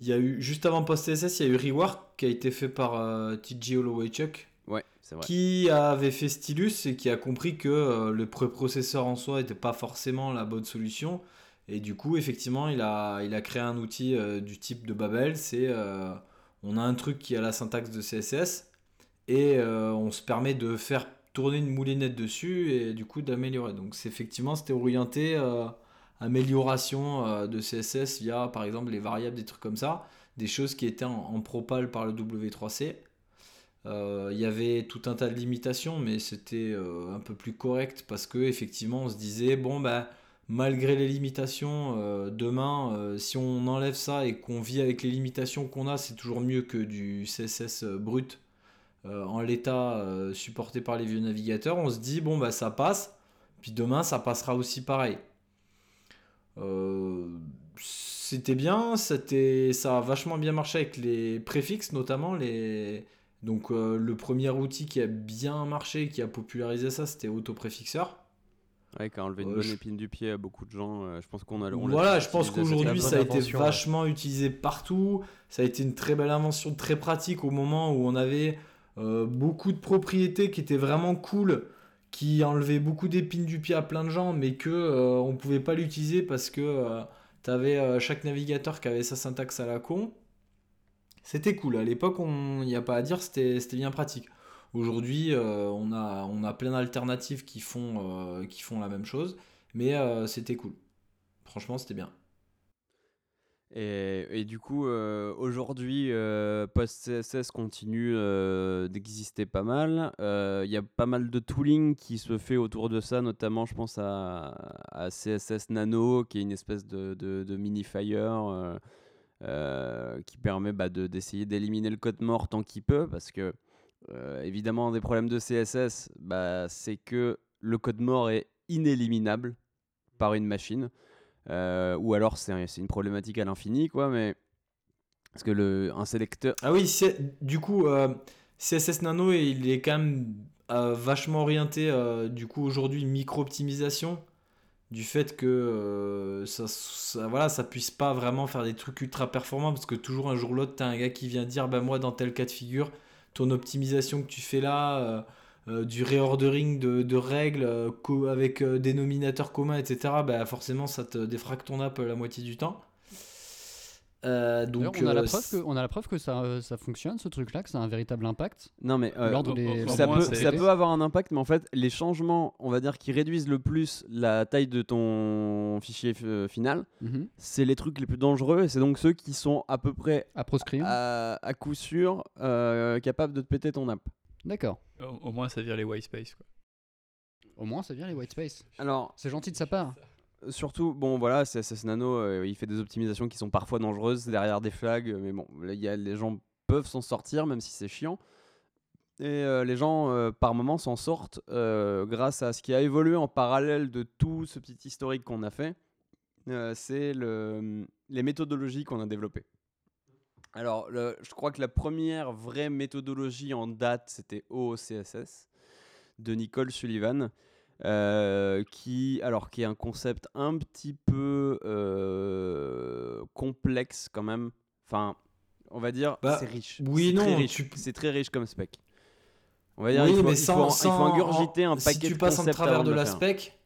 Il y a eu juste avant PostCSS, il y a eu Rework qui a été fait par euh, TJ Hollowaychuk Ouais, c'est vrai. qui avait fait Stylus et qui a compris que euh, le préprocesseur en soi n'était pas forcément la bonne solution. Et du coup, effectivement, il a, il a créé un outil euh, du type de Babel. C'est euh, on a un truc qui a la syntaxe de CSS et on se permet de faire tourner une moulinette dessus et du coup d'améliorer. Donc c'est effectivement c'était orienté amélioration euh, de CSS via par exemple les variables, des trucs comme ça, des choses qui étaient en, propal par le W3C. Euh, Il y avait tout un tas de limitations, mais c'était euh, un peu plus correct parce que effectivement on se disait bon bah malgré les limitations, demain si on enlève ça et qu'on vit avec les limitations qu'on a, c'est toujours mieux que du CSS brut en l'état supporté par les vieux navigateurs. On se dit bon bah ça passe, puis demain ça passera aussi pareil. Euh, c'était bien, c'était, ça a vachement bien marché avec les préfixes notamment. Les... Donc euh, le premier outil qui a bien marché, qui a popularisé ça, c'était Autopréfixeur. Ouais, qui a enlevé une Euh, bonne je- épine du pied à beaucoup de gens. euh, je pense qu'on a. on Voilà, je pense qu'aujourd'hui ça a été ouais. vachement utilisé partout. Ça a été une très belle invention, très pratique au moment où on avait euh, beaucoup de propriétés qui étaient vraiment cool, qui enlevaient beaucoup d'épines du pied à plein de gens, mais que euh, on pouvait pas l'utiliser parce que tu avais chaque navigateur qui avait sa syntaxe à la con. C'était cool. À l'époque, il n'y a pas à dire, c'était bien pratique. Aujourd'hui, euh, on, a, on a plein d'alternatives qui, font, euh, qui font la même chose, mais euh, c'était cool. Franchement, c'était bien. Et, du coup, euh, aujourd'hui, euh, PostCSS continue euh, d'exister pas mal. Il y a pas mal de tooling qui se fait autour de ça, notamment, je pense à, à CSS Nano, qui est une espèce de, de, qui permet bah, de- d'essayer d'éliminer le code mort tant qu'il peut, parce que, évidemment, un des problèmes de CSS, bah, c'est que le code mort est inéliminable par une machine. Euh, ou alors c'est un- c'est une problématique à l'infini, quoi, mais. Parce que le, un sélecteur. Ah oui, du coup, euh, CSS Nano, il est quand même euh, vachement orienté, du coup, aujourd'hui, micro-optimisation. Du fait que ça, ça, voilà, ça puisse pas vraiment faire des trucs ultra performants, parce que toujours un jour ou l'autre, t'as un gars qui vient dire, bah moi, dans tel cas de figure, ton optimisation que tu fais là, euh, euh, du reordering de, de règles euh, co- avec euh, dénominateur commun, etc., bah forcément, ça te défraque ton app la moitié du temps. Euh, donc, on, a la euh, preuve que, on a la preuve que ça, euh, ça fonctionne, ce truc-là, que ça a un véritable impact. Non, mais euh, L'ordre des- ça, peut, c'est- ça peut avoir un impact, mais en fait, les changements, on va dire, qui réduisent le plus la taille de ton fichier euh, final, Mhm. c'est les trucs les plus dangereux et c'est donc ceux qui sont à peu près À proscrire. à, à coup sûr euh, capables de te péter ton app. D'accord. Au, au moins, ça vire les white space. Quoi. Au moins, ça vient les white space. Alors, C'est gentil de sa part. surtout, bon voilà, CSS Nano, euh, il fait des optimisations qui sont parfois dangereuses derrière des flags, mais bon, y a, les gens peuvent s'en sortir, même si c'est chiant. Et euh, les gens, euh, par moments, s'en sortent euh, grâce à ce qui a évolué en parallèle de tout ce petit historique qu'on a fait. Euh, c'est le- les méthodologies qu'on a développées. Alors, le- je crois que la première vraie méthodologie en date, c'était OOCSS de Nicole Sullivan, euh, qui, alors, qui est un concept un petit peu euh, complexe quand même. Enfin, on va dire, Bah, c'est riche. oui, non, tu- C'est très riche comme spec. On va dire, Oui, il, faut, mais il sans, faut il faut un paquet Si tu de passes en travers de la spec,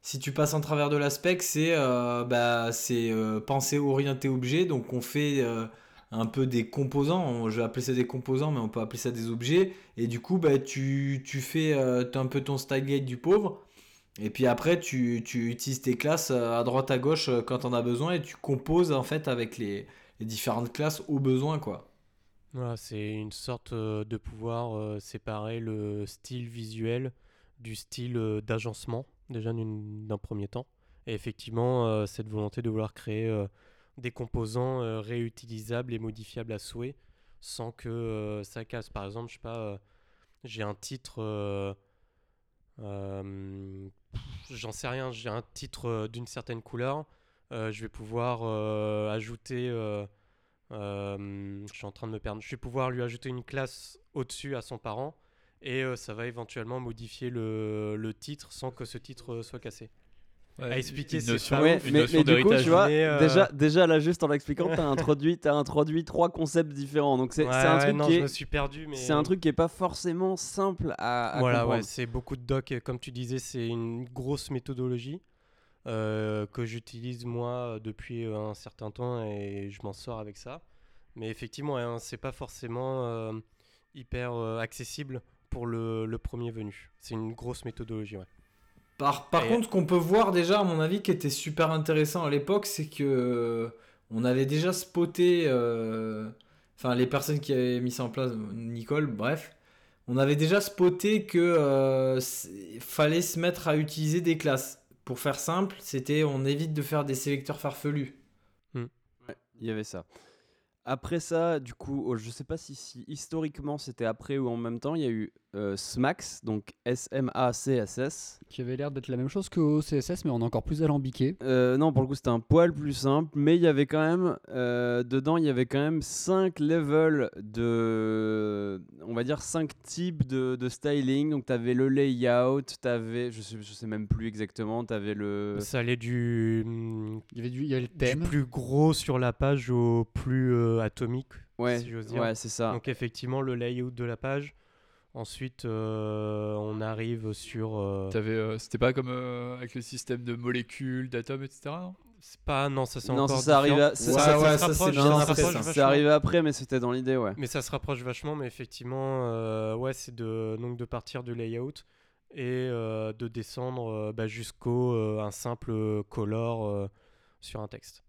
si tu passes en travers de la spec, c'est euh, bah, c'est euh, objet. Donc on fait un peu des composants. Je vais appeler ça des composants, mais on peut appeler ça des objets. Et du coup, bah, tu, fais euh, un peu ton style guide du pauvre. Et puis après, tu, utilises tes classes euh, à droite à gauche euh, quand on a besoin et tu composes en fait avec les, différentes classes au besoin quoi. Voilà, c'est une sorte de pouvoir séparer le style visuel du style d'agencement, déjà d'un premier temps. Et effectivement, cette volonté de vouloir créer des composants euh, réutilisables et modifiables à souhait sans que euh, ça casse. Par exemple, je sais pas, euh, j'ai un titre. J'en sais rien, j'ai un titre d'une certaine couleur. je vais pouvoir ajouter. en train de me perdre. Je vais lui ajouter une classe au-dessus à son parent et ça va éventuellement modifier le, titre sans que ce titre soit cassé. À expliquer, une notion, Ouais, une mais, notion mais du coup, tu vois, euh, déjà, déjà là, juste en l'expliquant, t'as introduit, as introduit trois concepts différents. Donc c'est Ouais, un truc non, qui je est, me suis perdu, mais c'est un truc qui est pas forcément simple à, à voilà, ouais, c'est beaucoup de doc. Comme tu disais, c'est une grosse méthodologie euh, que j'utilise moi depuis euh, un certain temps et je m'en sors avec ça. Mais effectivement, hein, c'est pas forcément euh, hyper euh, accessible pour le, le premier venu. C'est une grosse méthodologie, ouais. Par, par Et- contre, ce qu'on peut voir déjà, à mon avis, qui était super intéressant à l'époque, c'est que euh, on avait déjà spoté, euh, enfin les personnes qui avaient mis ça en place, Nicole, bref, on avait déjà spoté que euh, fallait se mettre à utiliser des classes. Pour faire simple, c'était on évite de faire des sélecteurs farfelus. Il y avait ça. Après ça, du coup, oh, je sais pas si, si historiquement c'était après ou en même temps, il y a eu euh, SMACS, donc S-M-A-C-S-S. Qui avait l'air d'être la même chose que au CSS, mais en encore plus alambiqué. Euh, non, pour le coup, c'était un poil plus simple, mais il y avait quand même, euh, dedans, il y avait quand même 5 levels de, on va dire 5 types de, de styling. Donc, tu avais le layout, tu avais, je sais, je sais même plus exactement, tu avais le. Ça allait du, hum, Il y avait, du, il y avait le du thème. plus gros sur la page au plus euh, atomique, Ouais, si j'ose dire. ouais c'est ça. Donc effectivement, le layout de la page. Ensuite, euh, on arrive sur... euh, T'avais, euh, C'était pas comme euh, avec le système de molécules, d'atomes, etc. non? C'est pas... Non, ça c'est Non, encore ça, ça arrive différent. à- ça- Ouais, ça- ouais, se ça, c'est ça ça. Arrivé après, mais c'était dans l'idée, ouais. Mais ça se rapproche vachement, mais effectivement, euh, ouais, c'est de, donc de partir du layout et euh, de descendre euh, bah, jusqu'au euh, un simple color euh, sur un texte.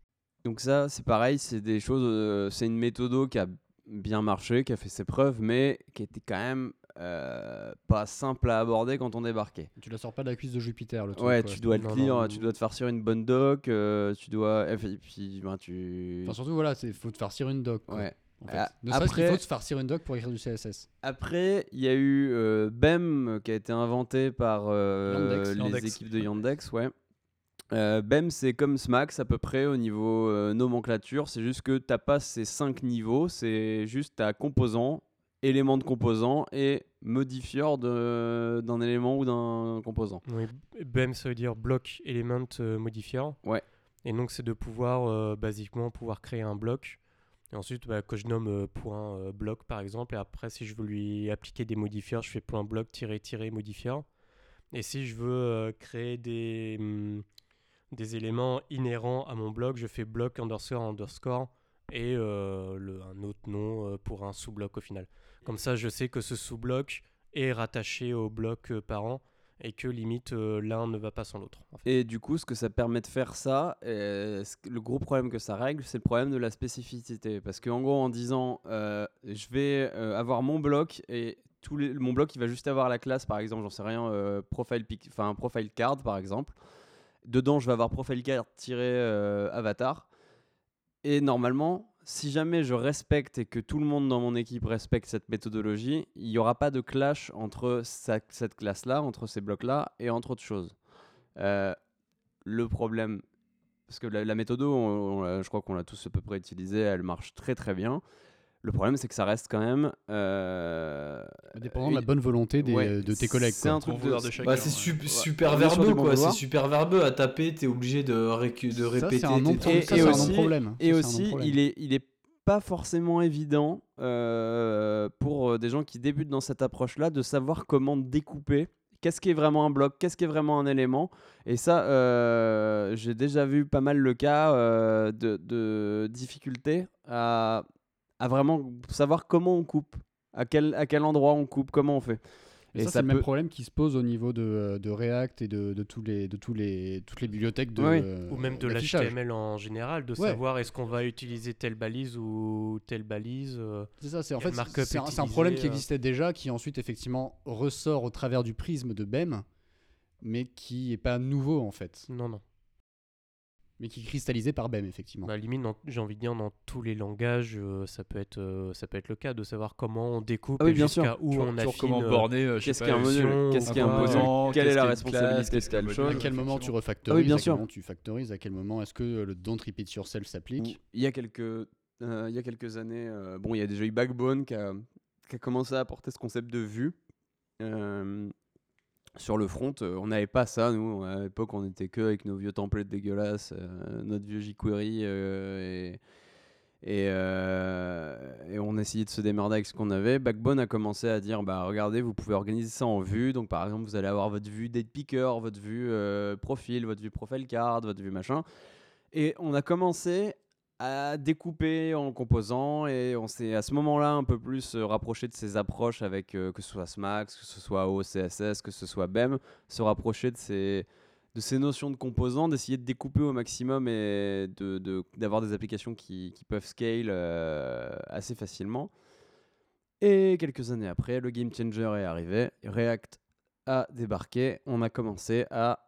Donc ça, c'est pareil, c'est des choses, euh, c'est une méthode qui a bien marché, qui a fait ses preuves, mais qui était quand même euh, pas simple à aborder quand on débarquait. Tu la sors pas de la cuisse de Jupiter, le truc. Ouais, quoi. tu dois le lire, non. tu dois te farcir une bonne doc, euh, tu dois, et puis, ben, tu. Enfin, surtout, voilà, il faut te farcir une doc. quoi, Ouais. en fait. Ah, Ne après- faut te farcir une doc pour écrire du CSS. Après, il y a eu euh, BEM qui a été inventé par euh, Yandex. les Yandex. équipes de Yandex, ouais. Euh, BEM, c'est comme SMAX à peu près au niveau euh, nomenclature. C'est juste que t'as pas ces cinq niveaux. C'est juste ta composant, élément de composant et modifieur de- d'un élément ou d'un composant. Oui, BEM, ça veut dire block element euh, modifier. Ouais. Et donc, c'est de pouvoir, euh, basiquement, pouvoir créer un bloc. Et ensuite, bah, que je nomme euh, point euh, bloc, par exemple. Et après, si je veux lui appliquer des modifiers, je fais point bloc tirer tirer modifier. Et si je veux euh, créer des, hum, des éléments inhérents à mon bloc, je fais bloc underscore underscore et le, un autre nom pour un sous-bloc au final. Comme ça, je sais que ce sous-bloc est rattaché au bloc euh, parent et que limite euh, l'un ne va pas sans l'autre. Et du coup, ce que ça permet de faire ça, euh, le gros problème que ça règle, c'est le problème de la spécificité. Parce qu'en gros, en disant, je vais avoir mon bloc et les, mon bloc, il va juste avoir la classe, par exemple, j'en sais rien, profile, pic- profile card, par exemple. Dedans, je vais avoir profile card-avatar. Et normalement, si jamais je respecte et que tout le monde dans mon équipe respecte cette méthodologie, il n'y aura pas de clash entre cette classe-là, entre ces blocs-là et entre autres choses. Euh, le problème, parce que la, la méthode, on- je crois qu'on l'a tous à peu près utilisée, elle marche très très bien. Le problème, c'est que ça reste quand même. euh, Dépendant de la bonne volonté des- ouais, de tes collègues. C'est un truc de. Bah, c'est Ouais. super verbeux bon quoi, c'est super verbeux à taper, t'es obligé de, récu- de répéter. c'est un non- tes ça, et un aussi- non-problème. Et Ça, aussi, il est, il est pas forcément évident euh, pour euh, des gens qui débutent dans cette approche-là de savoir comment découper. Qu'est-ce qui est vraiment un bloc Qu'est-ce qui est vraiment un élément Et ça, euh, j'ai déjà vu pas mal le cas euh, de, de difficulté à, à vraiment savoir comment on coupe, à quel, à quel endroit on coupe, comment on fait. Mais Et ça, ça c'est le même problème qui se pose au niveau de, de React et de, de tous les, de tous les, toutes les bibliothèques de. Oui. euh, Ou même de l'HTML en général, de Ouais. savoir est-ce qu'on va utiliser telle balise ou telle balise. euh, C'est ça, c'est en fait c'est un, un problème qui euh. existait déjà, qui ensuite effectivement ressort au travers du prisme de BEM, mais qui est pas nouveau en fait, Non, non. Mais qui est cristallisé par BEM effectivement. Bah, limite, j'ai envie de dire, dans tous les langages, euh, ça, peut être, euh, ça peut être le cas de savoir comment on découpe Ah oui, jusqu'à où on affine. comment euh, borner, euh, Qu'est-ce qu'un module Qu'est-ce qu'un module Quelle est la responsabilité qu'est-ce module, chose à quel moment tu refactorises Ah oui, bien À quel moment tu factorises À quel moment est-ce que le don't repeat yourself s'applique? Il y a quelques, euh, il y a quelques années, euh, bon, il y a déjà eu Backbone qui a, qui a commencé à apporter ce concept de vue. Sur le front, euh, on n'avait pas ça, nous. À l'époque, on était que avec nos vieux templates dégueulasses, euh, notre vieux jQuery, euh, et, on essayait de se démerder avec ce qu'on avait. Backbone a commencé à dire, bah regardez, vous pouvez organiser ça en vue. Donc, par exemple, vous allez avoir votre vue date picker, votre vue profil, votre vue profile card, votre vue machin. Et on a commencé à découper en composants et on s'est à ce moment-là un peu plus euh, rapproché de ces approches avec euh, que ce soit Smax, que ce soit OCSS, que ce soit BEM, se rapprocher de ces, de ces notions de composants, d'essayer de découper au maximum et de- de- d'avoir des applications qui, qui peuvent scale euh, assez facilement. Et quelques années après, le game changer est arrivé, React a débarqué, on a commencé à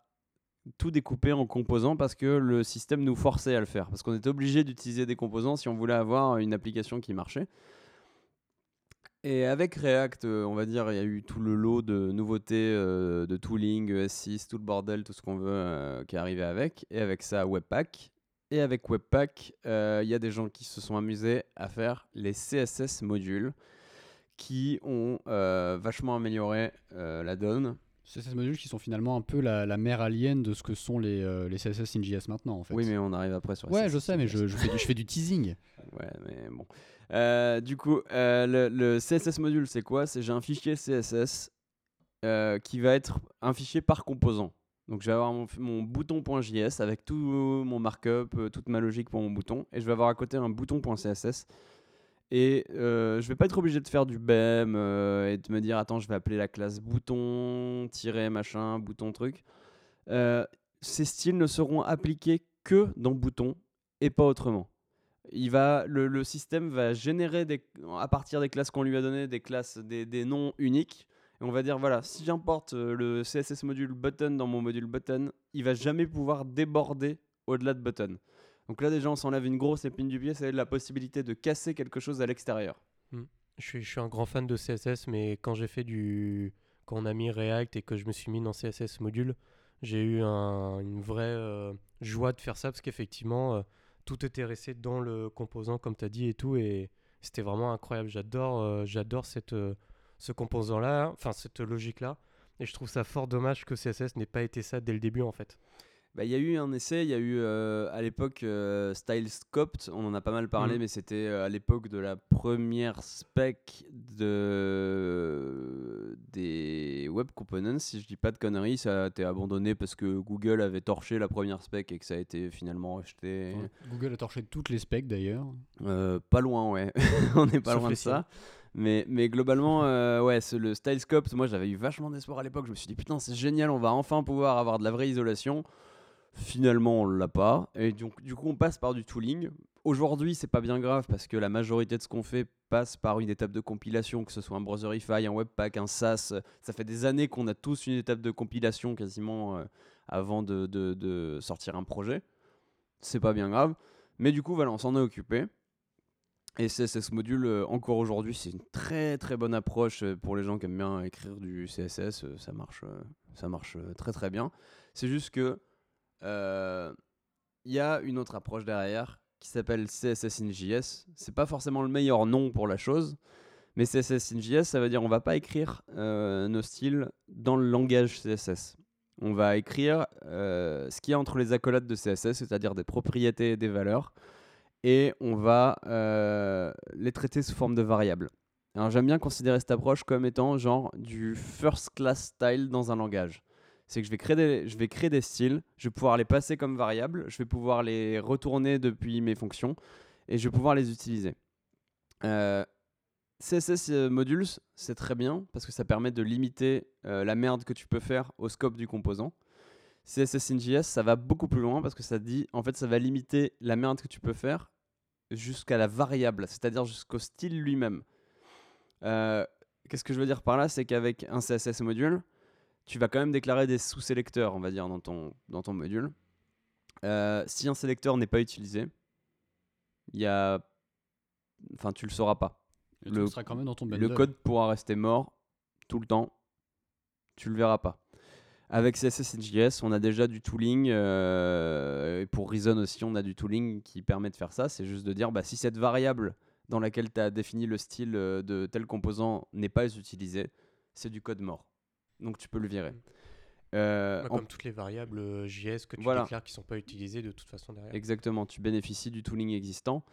tout découper en composants parce que le système nous forçait à le faire. Parce qu'on était obligé d'utiliser des composants si on voulait avoir une application qui marchait. Et avec React, euh, on va dire, il y a eu tout le lot de nouveautés, euh, de tooling, ES6, tout le bordel, tout ce qu'on veut euh, qui est arrivé avec. Et avec ça, Webpack. Et avec Webpack, il y a des gens qui se sont amusés à faire les CSS modules qui ont vachement amélioré la donne. Ces modules qui sont finalement un peu la, la mère alien de ce que sont les, euh, les CSS in JS maintenant en fait. Oui, mais on arrive après sur Ouais, CSS. je sais, mais je, je fais, du, je fais du teasing. Ouais, mais bon. Euh, du coup, euh, le, le CSS module, c'est quoi? C'est j'ai un fichier CSS qui va être un fichier par composant. Donc, je vais avoir mon, mon bouton.js avec tout mon markup, toute ma logique pour mon bouton, et je vais avoir à côté un bouton.css. Et euh, je vais pas être obligé de faire du BEM euh, et de me dire attends, je vais appeler la classe bouton, tiret machin, bouton truc. Euh, ces styles ne seront appliqués que dans bouton et pas autrement il va, le, système va générer à partir des classes qu'on lui a données des classes, des, des noms uniques. Et on va dire voilà, si j'importe euh, le CSS module button dans mon module button, il va jamais pouvoir déborder au-delà de button. Donc là déjà on s'enlève une grosse épine du pied, c'est la possibilité de casser quelque chose à l'extérieur. Je suis, je suis un grand fan de CSS, mais quand j'ai fait du. Quand on a mis React et que je me suis mis dans CSS module, j'ai eu un- une vraie euh, joie de faire ça parce qu'effectivement, euh, tout était resté dans le composant, comme tu as dit, et tout. Et c'était vraiment incroyable. J'adore euh, ce composant-là, enfin cette logique-là. Et je trouve ça fort dommage que CSS n'ait pas été ça dès le début, en fait. Bah, Il y a eu un essai, il y a eu euh, à l'époque euh, Style Scoped, on en a pas mal parlé, Mhm. mais c'était euh, à l'époque de la première spec de, des web components, si je dis pas de conneries, ça a été abandonné parce que Google avait torché la première spec et que ça a été finalement. Ouais. Google a torché toutes les specs d'ailleurs. Euh, pas loin, ouais. On n'est pas Sauf loin de ça. Mais, mais globalement, euh, ouais, le Stylescope, moi j'avais eu vachement d'espoir à l'époque. Je me suis dit, putain, c'est génial, on va enfin pouvoir avoir de la vraie isolation. Finalement, on l'a pas. Et donc, du coup, on passe par du tooling. Aujourd'hui, c'est pas bien grave parce que la majorité de ce qu'on fait passe par une étape de compilation, que ce soit un Browserify, un Webpack, un SaaS. Ça fait des années qu'on a tous une étape de compilation quasiment euh, avant de, de- sortir un projet. C'est pas bien grave. Mais du coup, voilà, on s'en est occupé. Et CSS Module, euh, encore aujourd'hui, c'est une très très bonne approche euh, pour les gens qui aiment bien écrire du CSS. ça marche, ça marche très très bien. C'est juste que il y a une autre approche derrière qui s'appelle CSS in JS. C'est pas forcément le meilleur nom pour la chose, mais CSS in JS, ça veut dire on va pas écrire euh, nos styles dans le langage CSS. On va écrire euh, ce qu'il y a entre les accolades de CSS, c'est-à-dire des propriétés et des valeurs, et on va euh, les traiter sous forme de variables. Alors j'aime bien considérer cette approche comme étant genre du first class style dans un langage. C'est que je vais, créer des, je vais créer des styles, je vais pouvoir les passer comme variables, je vais pouvoir les retourner depuis mes fonctions et je vais pouvoir les utiliser. Euh, CSS euh, modules, c'est très bien parce que ça permet de limiter euh, la merde que tu peux faire au scope du composant. CSS in JS, ça va beaucoup plus loin parce que ça dit, en fait, ça va limiter la merde que tu peux faire jusqu'à la variable, c'est-à-dire jusqu'au style lui-même. Qu'est-ce que je veux dire par là? C'est qu'avec un CSS module, tu vas quand même déclarer des sous-sélecteurs, on va dire, dans ton, dans ton module. Euh, si un sélecteur n'est pas utilisé, il y a... Enfin, tu le sauras pas. Le, Le- truc sera quand même dans ton Le bundle. code pourra rester mort tout le temps. Tu le verras pas. Avec CSS in JS, on a déjà du tooling. euh, et pour Reason aussi, on a du tooling qui permet de faire ça. C'est juste de dire bah, si cette variable dans laquelle tu as défini le style euh, de tel composant n'est pas utilisée, c'est du code mort. Donc tu peux le virer. Euh, Ouais, en- Comme toutes les variables euh, JS que tu Voilà. déclares qui sont pas utilisées de toute façon derrière. Exactement, tu bénéficies du tooling existant.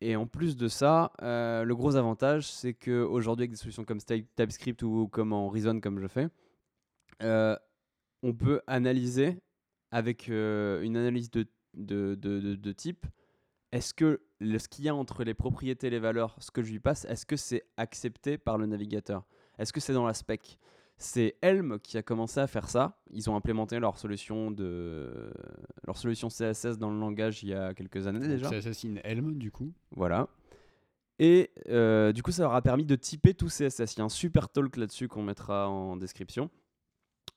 Et en plus de ça, euh, le gros avantage, c'est qu'aujourd'hui, avec des solutions comme TypeScript ou comme en Reason, comme je fais, euh, on peut analyser avec euh, une analyse de, de, de- de- de type, est-ce que le, ce qu'il y a entre les propriétés et les valeurs, ce que je lui passe, est-ce que c'est accepté par le navigateur? Est-ce que c'est dans la spec? C'est Helm qui a commencé à faire ça. Ils ont implémenté leur solution de leur solution CSS dans le langage il y a quelques années Donc, déjà. CSS in Helm, du coup. Voilà. Et euh, du coup, ça leur a permis de typer tout CSS. Il y a un super talk là-dessus qu'on mettra en description.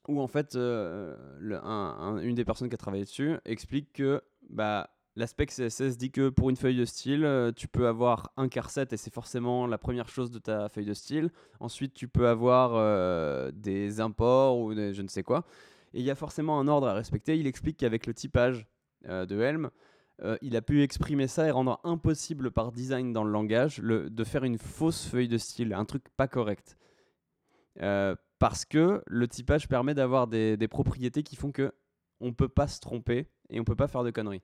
Où en fait, euh, le- un- un- une des personnes qui a travaillé dessus explique que bah, l'aspect CSS dit que pour une feuille de style, euh, tu peux avoir un charset et c'est forcément la première chose de ta feuille de style. Ensuite, tu peux avoir euh, des imports ou je ne sais quoi. Et il y a forcément un ordre à respecter. Il explique qu'avec le typage euh, de Helm, il a pu exprimer ça et rendre impossible par design dans le langage de faire une fausse feuille de style, un truc pas correct. Parce que le typage permet d'avoir des, des propriétés qui font que on peut pas se tromper et on peut pas faire de conneries.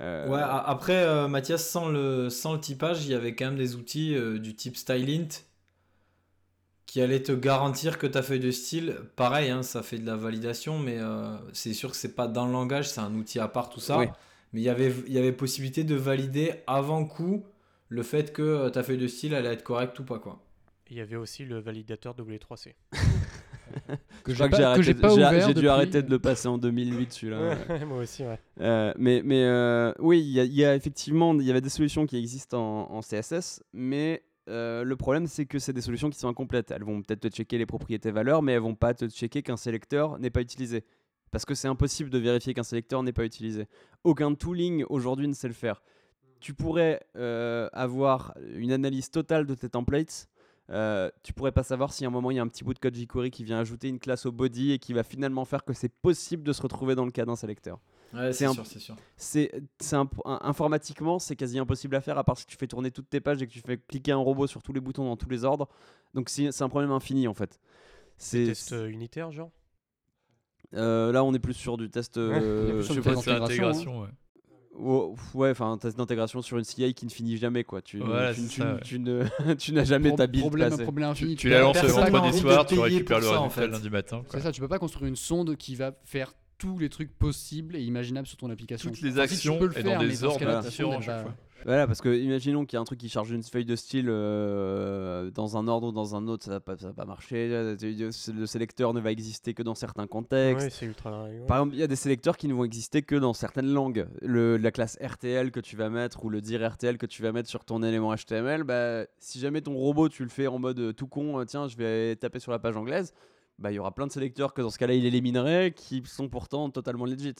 Euh, Ouais, après, euh, Mathias, sans le, sans le typage, il y avait quand même des outils euh, du type Stylint qui allaient te garantir que ta feuille de style, pareil, hein, ça fait de la validation, mais euh, c'est sûr que c'est pas dans le langage, c'est un outil à part, tout ça. Oui. Mais il y avait, il y avait possibilité de valider avant coup le fait que ta feuille de style allait être correcte ou pas, quoi. Il y avait aussi le validateur W3C. Que j'ai crois que pas, j'ai que j'ai arrêté- pas j'ai- ouvert j'ai dû depuis. arrêter de le passer en 2008 celui-là. ouais. Moi aussi, ouais. Euh, mais mais euh, oui, il y, a- il y a effectivement il y avait des solutions qui existent en, en CSS, mais euh, le problème c'est que c'est des solutions qui sont incomplètes. Elles vont peut-être te checker les propriétés valeurs, mais elles vont pas te checker qu'un sélecteur n'est pas utilisé. Parce que c'est impossible de vérifier qu'un sélecteur n'est pas utilisé. Aucun tooling aujourd'hui ne sait le faire. Tu pourrais avoir une analyse totale de tes templates. Euh, tu pourrais pas savoir si à un moment il y a un petit bout de code jQuery qui vient ajouter une classe au body et qui va finalement faire que c'est possible de se retrouver dans le cas d'un sélecteur. Ouais, C'est sûr, c'est sûr. c'est c'est un- un- informatiquement c'est quasi impossible à faire à part si tu fais tourner toutes tes pages et que tu fais cliquer un robot sur tous les boutons dans tous les ordres. Donc c'est un problème infini en fait. C'est Test euh, unitaire, genre? Euh, là on est plus sur du test euh, On est plus je sur sais pas ouais. Oh, ouais, enfin, test d'intégration sur une CI qui ne finit jamais, quoi. Tu, Voilà, tu, c'est tu- ça, ouais. tu ne, tu n'as jamais Pro- ta build problème, placée. problème Tu, infini. tu peux la pas- lances vendredi soir, tu récupères le résultat fait. le lundi matin. quoi. C'est ça, tu peux pas construire une sonde qui va faire tous les trucs possibles et imaginables sur ton application. Toutes les Enfin, si, tu actions peux le et dans faire, des mais ce ordres différents à chaque fois. Voilà, parce que imaginons qu'il y a un truc qui charge une feuille de style euh, dans un ordre ou dans un autre, ça va pas, ça va pas marcher. Le sélecteur ne va exister que dans certains contextes. Ouais, c'est ultra. Par exemple, il y a des sélecteurs qui ne vont exister que dans certaines langues. Le, la classe RTL que tu vas mettre ou le dir RTL que tu vas mettre sur ton élément HTML, bah, si jamais ton robot tu le fais en mode euh, tout con, euh, tiens, je vais taper sur la page anglaise, bah, il y aura plein de sélecteurs que dans ce cas-là il éliminerait qui sont pourtant totalement legit.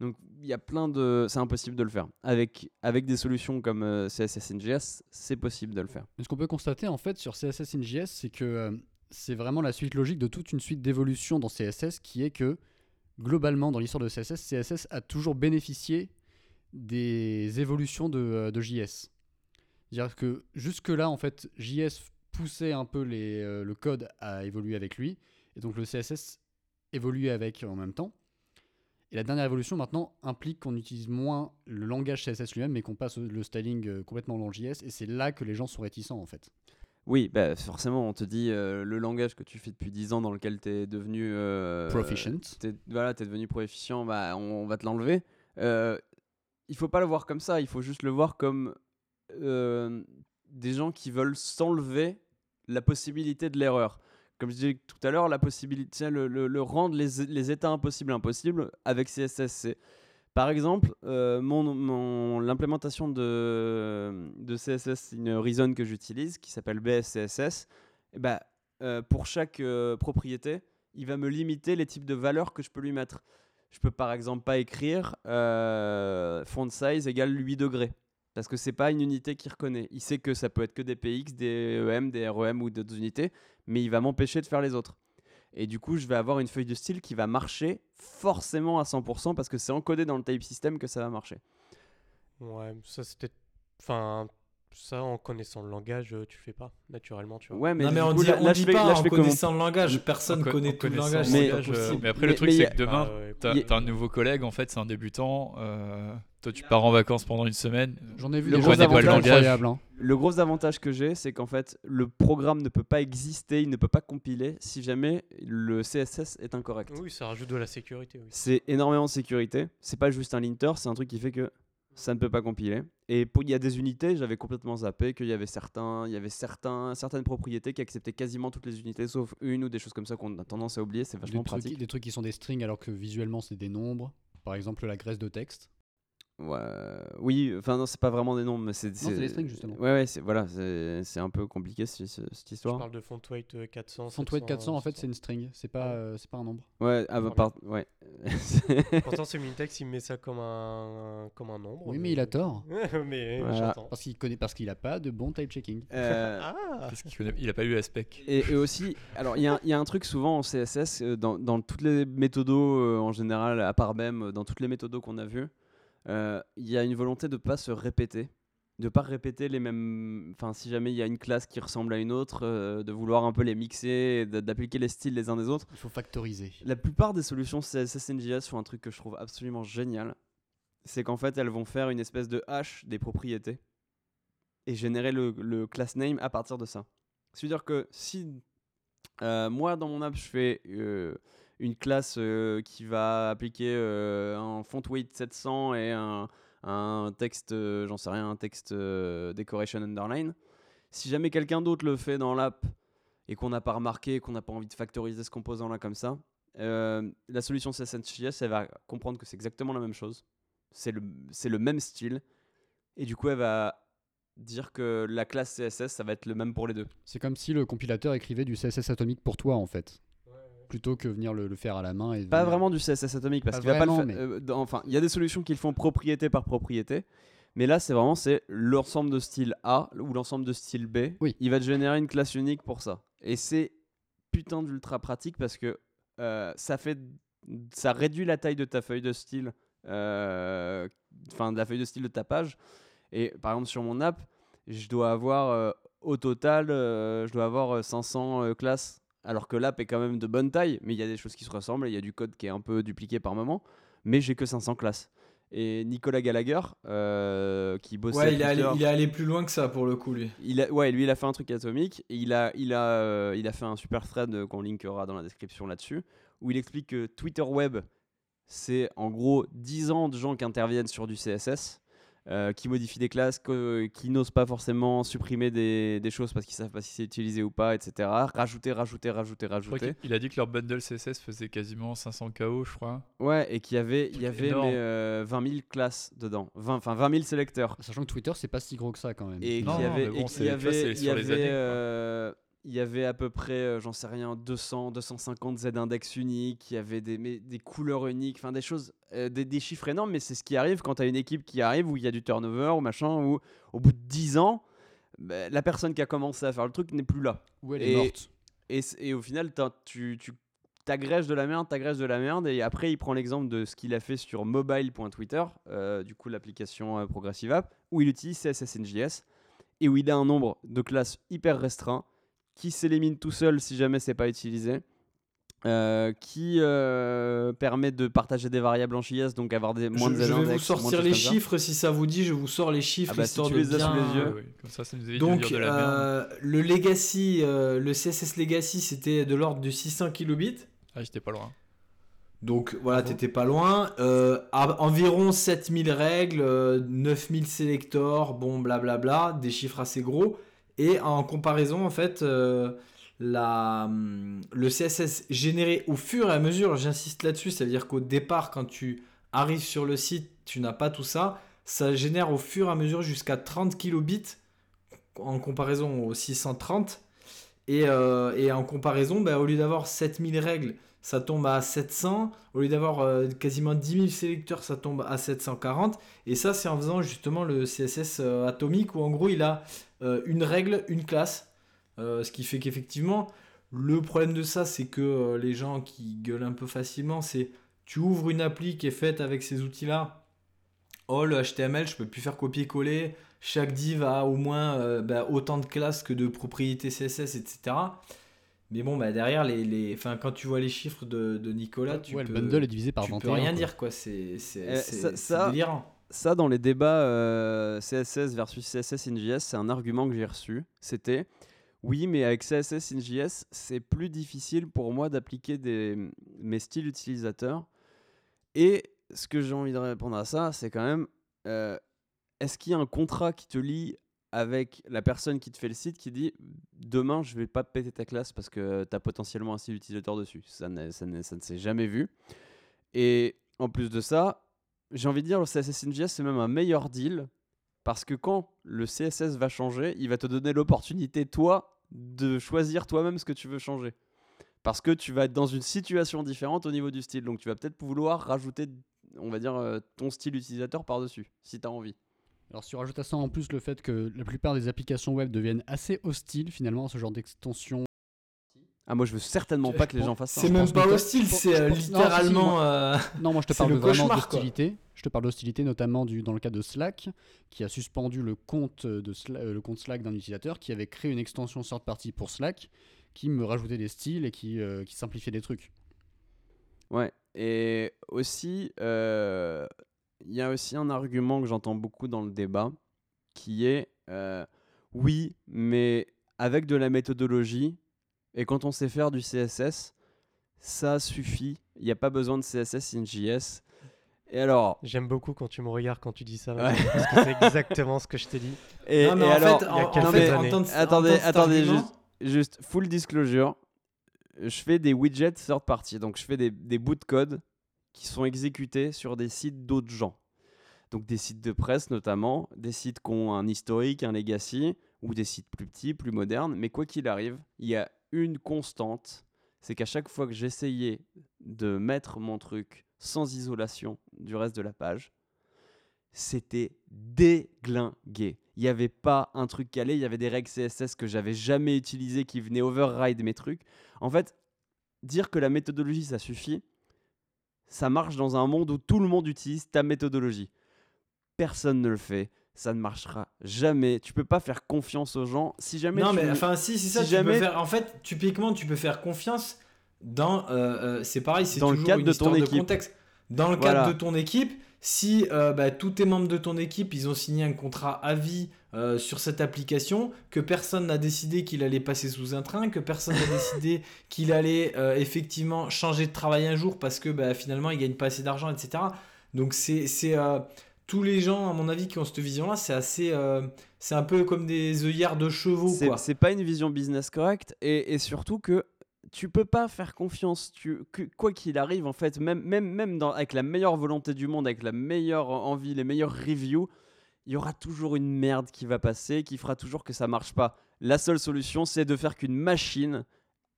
Donc il y a plein de. C'est impossible de le faire. Avec, avec des solutions comme euh, CSS NGS, c'est possible de le faire. Mais ce qu'on peut constater en fait sur CSS in JS, c'est que euh, c'est vraiment la suite logique de toute une suite d'évolutions dans CSS qui est que globalement dans l'histoire de CSS, CSS a toujours bénéficié des évolutions de, euh, de JS. C'est-à-dire que jusque-là, en fait, JS poussait un peu euh, le code à évoluer avec lui, et donc le CSS évoluait avec en même temps. Et la dernière évolution maintenant implique qu'on utilise moins le langage CSS lui-même, mais qu'on passe le styling euh, complètement dans le JS, et c'est là que les gens sont réticents en fait. Oui, bah, forcément, on te dit euh, le langage que tu fais depuis 10 ans dans lequel tu es devenu. euh, Proficient. voilà, t'es devenu proficient, bah, on, on va te l'enlever. Euh, il faut pas le voir comme ça, il faut juste le voir comme des gens qui veulent s'enlever la possibilité de l'erreur. Comme je disais tout à l'heure, la possibilité, le, le- rendre les, les états impossibles impossibles avec CSS. c'est- Par exemple, euh, mon, mon- l'implémentation de, de CSS in Reason que j'utilise, qui s'appelle BSCSS, eh ben, euh, pour chaque euh, propriété, il va me limiter les types de valeurs que je peux lui mettre. Je peux par exemple pas écrire font size égale 8 degrés. Parce que c'est pas une unité qu'il reconnaît. Il sait que ça peut être que des PX, des EM, des REM ou d'autres unités, mais il va m'empêcher de faire les autres. Et du coup, je vais avoir une feuille de style qui va marcher forcément à 100% parce que c'est encodé dans le type system que ça va marcher. Ouais, ça c'était. Enfin, ça en connaissant le langage, euh, tu le fais pas naturellement, tu vois. Ouais, mais, non, mais on coup, dit, là, on là, dit je fais, pas là, je en connaissant le langage. Personne co- connaît tout le langage. le Mais- langage, euh, après, le truc, c'est a- que demain, Ah, ouais, t'as un nouveau collègue, en fait, c'est un débutant. euh, toi, tu pars en vacances pendant une semaine. J'en ai vu Le des gros avantage- incroyables. hein. Le gros avantage que j'ai, c'est qu'en fait, le programme ne peut pas exister, il ne peut pas compiler si jamais le CSS est incorrect. Oui, ça rajoute de la sécurité. Oui. C'est énormément de sécurité. C'est pas juste un linter, c'est un truc qui fait que ça ne peut pas compiler. Et pour il y a des unités, j'avais complètement zappé qu'il y avait certains, il y avait certains, certaines propriétés qui acceptaient quasiment toutes les unités sauf une ou des choses comme ça qu'on a tendance à oublier. C'est vachement Des trucs, pratique. des trucs qui sont des strings alors que visuellement c'est des nombres. Par exemple la graisse de texte. Ouais, oui, enfin non, c'est pas vraiment des nombres, mais c'est c'est des strings, justement. Ouais, ouais, c'est voilà, c'est c'est un peu compliqué ce- ce- cette Je histoire. parle de font weight euh, 400. Font weight 700, 400 en euh, fait c'est une string, c'est pas, euh, c'est pas un nombre. Ouais, ah, bah, par- ouais. Pourtant, c'est Mintex, il met ça comme un, comme un nombre. Oui mais il a tort. mais Voilà. Parce qu'il connaît parce qu'il a pas de bon type checking. Euh, Ah Parce qu'il connaît- il a pas eu Aspec. Et, et aussi, alors il y, a y a un truc souvent en CSS, euh, dans, dans toutes les méthodos euh, en général, à part même, euh, dans toutes les méthodos qu'on a vues, euh, il y a une volonté de ne pas se répéter, de pas répéter les mêmes. Enfin, si jamais il y a une classe qui ressemble à une autre, euh, de vouloir un peu les mixer, d'appliquer les styles les uns des autres. Il faut factoriser. La plupart des solutions CSS NGS font un truc que je trouve absolument génial. C'est qu'en fait, elles vont faire une espèce de hash des propriétés et générer le, le class name à partir de ça. C'est-à-dire que si euh, moi, dans mon app, je fais euh, une classe euh, qui va appliquer euh, un font weight 700 et un, texte, euh, j'en sais rien, un texte decoration underline, si jamais quelqu'un d'autre le fait dans l'app et qu'on n'a pas remarqué, qu'on n'a pas envie de factoriser ce composant-là comme ça, la solution CSS elle va comprendre que c'est exactement la même chose. C'est le même style. Et du coup, elle va dire que la classe CSS, ça va être le même pour les deux. C'est comme si le compilateur écrivait du CSS atomique pour toi en fait. Plutôt que venir le, le faire à la main et Pas venir- vraiment du CSS atomique, parce qu'il va pas le vraiment, faire. mais- euh, dans- enfin, il y a des solutions qui le font propriété par propriété. Mais là, c'est vraiment c'est l'ensemble de style A ou l'ensemble de style B. Oui. Il va te générer une classe unique pour ça. Et c'est putain d'ultra pratique parce que euh, ça fait, ça réduit la taille de ta feuille de style, euh, enfin de la feuille de style de ta page. Et par exemple sur mon app, je dois avoir euh, au total, je dois avoir euh, 500 euh, classes. Alors que l'app est quand même de bonne taille, mais il y a des choses qui se ressemblent, il y a du code qui est un peu dupliqué par moment, mais j'ai que 500 classes. Et Nicolas Gallagher, euh, qui bossait Ouais, il est, allé, Twitter, il est allé plus loin que ça pour le coup, lui. il a, ouais, lui, il a fait un truc atomique et il a, il a, euh, il a fait un super thread euh, qu'on linkera dans la description là-dessus, où il explique que Twitter Web, c'est en gros 10 ans de gens qui interviennent sur du CSS, euh, qui modifient des classes, que- qui n'osent pas forcément supprimer des, des choses parce qu'ils savent pas si c'est utilisé ou pas, etc. Rajouter, rajouter, rajouter, rajouter. il a dit que leur bundle CSS faisait quasiment 500 KO, je crois. Ouais, et qu'il y avait, il y avait mais, euh, 20 000 classes dedans, 20, enfin 20 000 sélecteurs. Sachant que Twitter, c'est pas si gros que ça quand même. Et qu'il y non, avait, et y avait, il y avait, euh, il y avait à peu près, euh, j'en sais rien, 200, 250 Z-index uniques, il y avait des, mais des couleurs uniques, enfin des choses, euh, des, des chiffres énormes, mais c'est ce qui arrive quand tu as une équipe qui arrive où il y a du turnover ou machin, où au bout de 10 ans, bah, la personne qui a commencé à faire le truc n'est plus là. Où elle est Et- morte. Et, au final, tu, tu t'agrèges de la merde, t'agrèges de la merde. Et après, il prend l'exemple de ce qu'il a fait sur mobile.twitter, euh, du coup, l'application euh, Progressive App, où il utilise CSS&JS et où il a un nombre de classes hyper restreint qui s'élimine tout seul si jamais c'est pas utilisé. euh, qui euh, permet de partager des variables en JS, donc avoir des moins je, de je vais vous sortir les chiffres si ça vous dit. Je vous sors les chiffres Ah bah, si tu de les as sous bien. les yeux. Ouais, ouais, Comme ça, ça nous évite Donc, de dire de la merde. euh, le Legacy, euh, le CSS Legacy, c'était de l'ordre de 600 kilobits. Ah, j'étais pas loin. Donc voilà, t'étais pas loin. Euh, à- environ 7000 règles, euh, 9000 selectors, bon blablabla, des chiffres assez gros. Et en comparaison, en fait, euh, hum, le CSS généré au fur et à mesure, j'insiste là-dessus, c'est-à-dire qu'au départ, quand tu arrives sur le site, tu n'as pas tout ça. Ça génère au fur et à mesure jusqu'à 30 kilobits en comparaison aux 630. Et, euh, et en comparaison, bah, au lieu d'avoir 7000 règles, ça tombe à 700. Au lieu d'avoir euh, quasiment 10 000 sélecteurs, ça tombe à 740. Et ça, c'est en faisant justement le CSS euh, atomique où en gros, il a euh, une règle, une classe. Ce qui fait qu'effectivement, le problème de ça, c'est que les gens qui gueulent un peu facilement, c'est tu ouvres une appli qui est faite avec ces outils-là. Oh, le HTML, je peux plus faire copier-coller. Chaque div a au moins bah, autant de classes que de propriétés CSS, etc. Mais bon, bah, derrière, les, les... Enfin, quand tu vois les chiffres de, de Nicolas, tu ouais, peux, le bundle est divisé par tu 21. peux rien quoi. dire, quoi. C'est c'est- Eh, c'est- ça- délirant. ça, dans les débats euh, CSS versus CSS in JS, c'est un argument que j'ai reçu. C'était oui, mais avec CSS in JS, c'est plus difficile pour moi d'appliquer des, mes styles utilisateurs. Et ce que j'ai envie de répondre à ça, c'est quand même euh, est-ce qu'il y a un contrat qui te lie avec la personne qui te fait le site qui dit demain je vais pas péter ta classe parce que tu as potentiellement un style utilisateur dessus. Ça, n'est- ça, ça ne s'est jamais vu. Et en plus de ça j'ai envie de dire le CSS in JS c'est même un meilleur deal parce que quand le CSS va changer il va te donner l'opportunité toi de choisir toi-même ce que tu veux changer. Parce que tu vas être dans une situation différente au niveau du style. Donc tu vas peut-être vouloir rajouter on va dire euh, ton style utilisateur par dessus si tu as envie Alors si on rajoute à ça en plus le fait que la plupart des applications web deviennent assez hostiles finalement à ce genre d'extension. ah moi je veux certainement pas que les gens fassent ça C'est même pas hostile, c'est euh, non, si, littéralement. euh, Non, moi je te parle de vraiment d'hostilité. Je te parle d'hostilité notamment du, dans le cas de Slack, qui a suspendu le compte, de Sla- euh, le compte Slack d'un utilisateur qui avait créé une extension third party pour Slack qui me rajoutait des styles et qui, euh, qui simplifiait des trucs. Ouais, et aussi, euh, il y a aussi un argument que j'entends beaucoup dans le débat, qui est euh, oui, mais avec de la méthodologie, et quand on sait faire du CSS, ça suffit. Il n'y a pas besoin de CSS in JS. Et alors, J'aime beaucoup quand tu me regardes quand tu dis ça, Ouais. parce que c'est exactement ce que je t'ai dit. et, non, mais et en alors, fait, il y a en- en quelques fait, années. entendre- Attendez, entendre attendez, juste full disclosure, je fais des widgets third party, donc je fais des, des bouts de code qui sont exécutés sur des sites d'autres gens. Donc des sites de presse notamment, des sites qui ont un historique, un legacy, ou des sites plus petits, plus modernes. Mais quoi qu'il arrive, il y a une constante, c'est qu'à chaque fois que j'essayais de mettre mon truc sans isolation du reste de la page, c'était déglingué. Il n'y avait pas un truc calé, il y avait des règles CSS que j'avais jamais utilisées qui venaient override mes trucs. En fait, dire que la méthodologie ça suffit, ça marche dans un monde où tout le monde utilise ta méthodologie. Personne ne le fait, ça ne marchera jamais. Tu peux pas faire confiance aux gens si jamais non, tu mais enfin, si, c'est ça. si tu peux jamais- faire, en fait, typiquement, tu peux faire confiance dans. euh, euh, c'est pareil, c'est Dans le toujours cadre une de ton équipe. contexte. Dans le Voilà. cadre de ton équipe, si euh, bah, tous tes membres de ton équipe, ils ont signé un contrat à vie euh, sur cette application, que personne n'a décidé qu'il allait passer sous un train, que personne n'a décidé qu'il allait euh, effectivement changer de travail un jour parce que bah, finalement il gagne pas assez d'argent, etc. Donc c'est tous les gens, à mon avis, qui ont cette vision-là, c'est assez, euh, c'est un peu comme des œillères de chevaux, C'est pas une vision business correcte et, et surtout que tu peux pas faire confiance. Tu, que- quoi qu'il arrive, en fait, même, même, même dans, avec la meilleure volonté du monde, avec la meilleure envie, les meilleures reviews, il y aura toujours une merde qui va passer, qui fera toujours que ça marche pas. La seule solution, c'est de faire qu'une machine,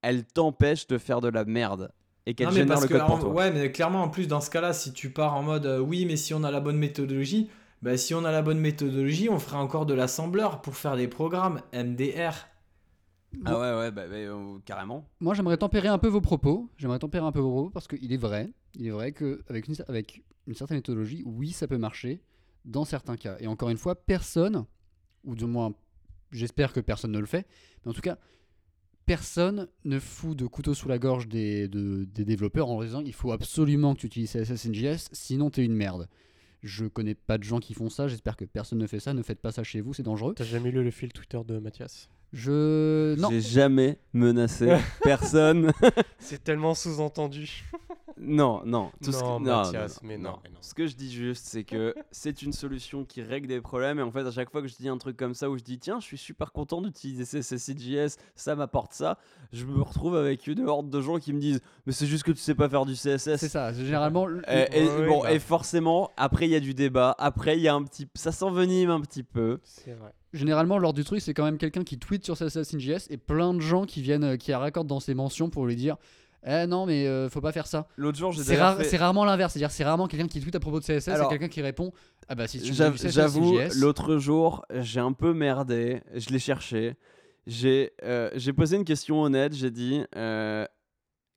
elle t'empêche de faire de la merde et qu'elle génère parce le que, code pour en- toi. ouais, mais clairement, en plus, dans ce cas-là, si tu pars en mode euh, oui, mais si on a la bonne méthodologie, bah, si on a la bonne méthodologie, on fera encore de l'assembleur pour faire des programmes MDR. Ah ouais, ouais, bah, bah, euh, carrément. Moi, j'aimerais tempérer un peu vos propos. J'aimerais tempérer un peu vos propos parce qu'il est vrai, il est vrai que avec une, avec une certaine méthodologie, oui, ça peut marcher dans certains cas. Et encore une fois, personne, ou du moins, j'espère que personne ne le fait, mais en tout cas, personne ne fout de couteau sous la gorge des, de- des développeurs en leur disant il faut absolument que tu utilises CSS sinon t'es une merde. Je connais pas de gens qui font ça, j'espère que personne ne fait ça, ne faites pas ça chez vous, c'est dangereux. T'as jamais lu le fil Twitter de Mathias? Je. Non, J'ai jamais menacé personne. C'est tellement sous-entendu. Non, non. Tout ce que- Non, Mathias, mais non, mais non. Ce que je dis juste, c'est que c'est une solution qui règle des problèmes. Et en fait, à chaque fois que je dis un truc comme ça, où je dis tiens, je suis super content d'utiliser CSS ça m'apporte ça, je me retrouve avec une horde de gens qui me disent mais c'est juste que tu sais pas faire du CSS. c'est ça, généralement. le- Et, et Ouais, bon, bah. et forcément, après il y a du débat. Après, il y a un petit, ça s'envenime un petit peu. C'est vrai. Généralement, lors du truc, c'est quand même quelqu'un qui tweet sur CSS NJS et plein de gens qui viennent, euh, qui raccordent dans ses mentions pour lui dire Eh non, mais euh, faut pas faire ça. L'autre jour, j'ai C'est fait- c'est rarement l'inverse, c'est-à-dire c'est rarement quelqu'un qui tweet à propos de CSS Alors, et quelqu'un qui répond Ah bah si tu J'av- CSS J'avoue, l'autre jour, j'ai un peu merdé. Je l'ai cherché. J'ai euh, j'ai posé une question honnête. J'ai dit euh,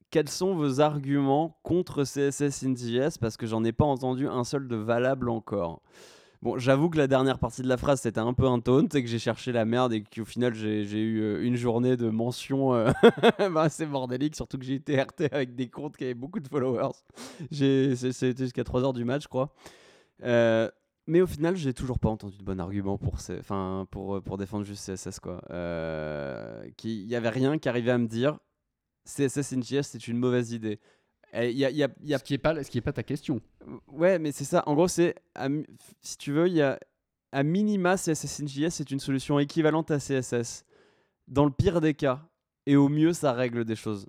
quels sont vos arguments contre CSS in JS Parce que j'en ai pas entendu un seul de valable encore. Bon, j'avoue que la dernière partie de la phrase c'était un peu un taunt et que j'ai cherché la merde et qu'au final j'ai eu euh, une journée de mention euh, bah, assez bordélique, surtout que j'ai été RT avec des comptes qui avaient beaucoup de followers. C'était jusqu'à 3h du match, je crois. Euh, mais au final, j'ai toujours pas entendu de bon argument pour, ces- pour, pour défendre juste CSS. quoi. Il y avait rien qui arrivait à me dire CSS in JS c'est une mauvaise idée. Il y a- il y a- il y a ce, qui est pas, ce qui est pas ta question. Ouais, mais c'est ça. En gros, c'est si tu veux, il y a à minima CSS in JS c'est une solution équivalente à CSS. Dans le pire des cas, et au mieux, ça règle des choses.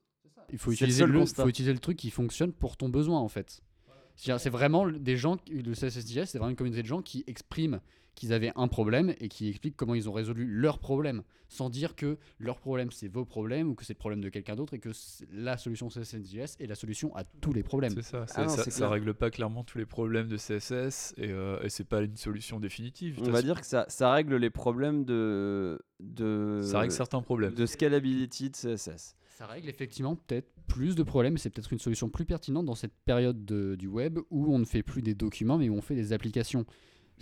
Il faut le utiliser le, faut utiliser le truc qui fonctionne pour ton besoin en fait. C'est vraiment des gens, le CSS NJS, c'est vraiment une communauté de gens qui expriment qu'ils avaient un problème et qui expliquent comment ils ont résolu leur problème, sans dire que leur problème c'est vos problèmes ou que c'est le problème de quelqu'un d'autre et que la solution CSS NJS est la solution à tous les problèmes. C'est ça, Ah non, ça, règle pas clairement tous les problèmes de CSS et, euh, et c'est pas une solution définitive. On va dire que ça, ça règle les problèmes de de ça règle certains problèmes. de scalability de CSS. Ça règle effectivement peut-être plus de problèmes, et c'est peut-être une solution plus pertinente dans cette période de- du web où on ne fait plus des documents mais où on fait des applications.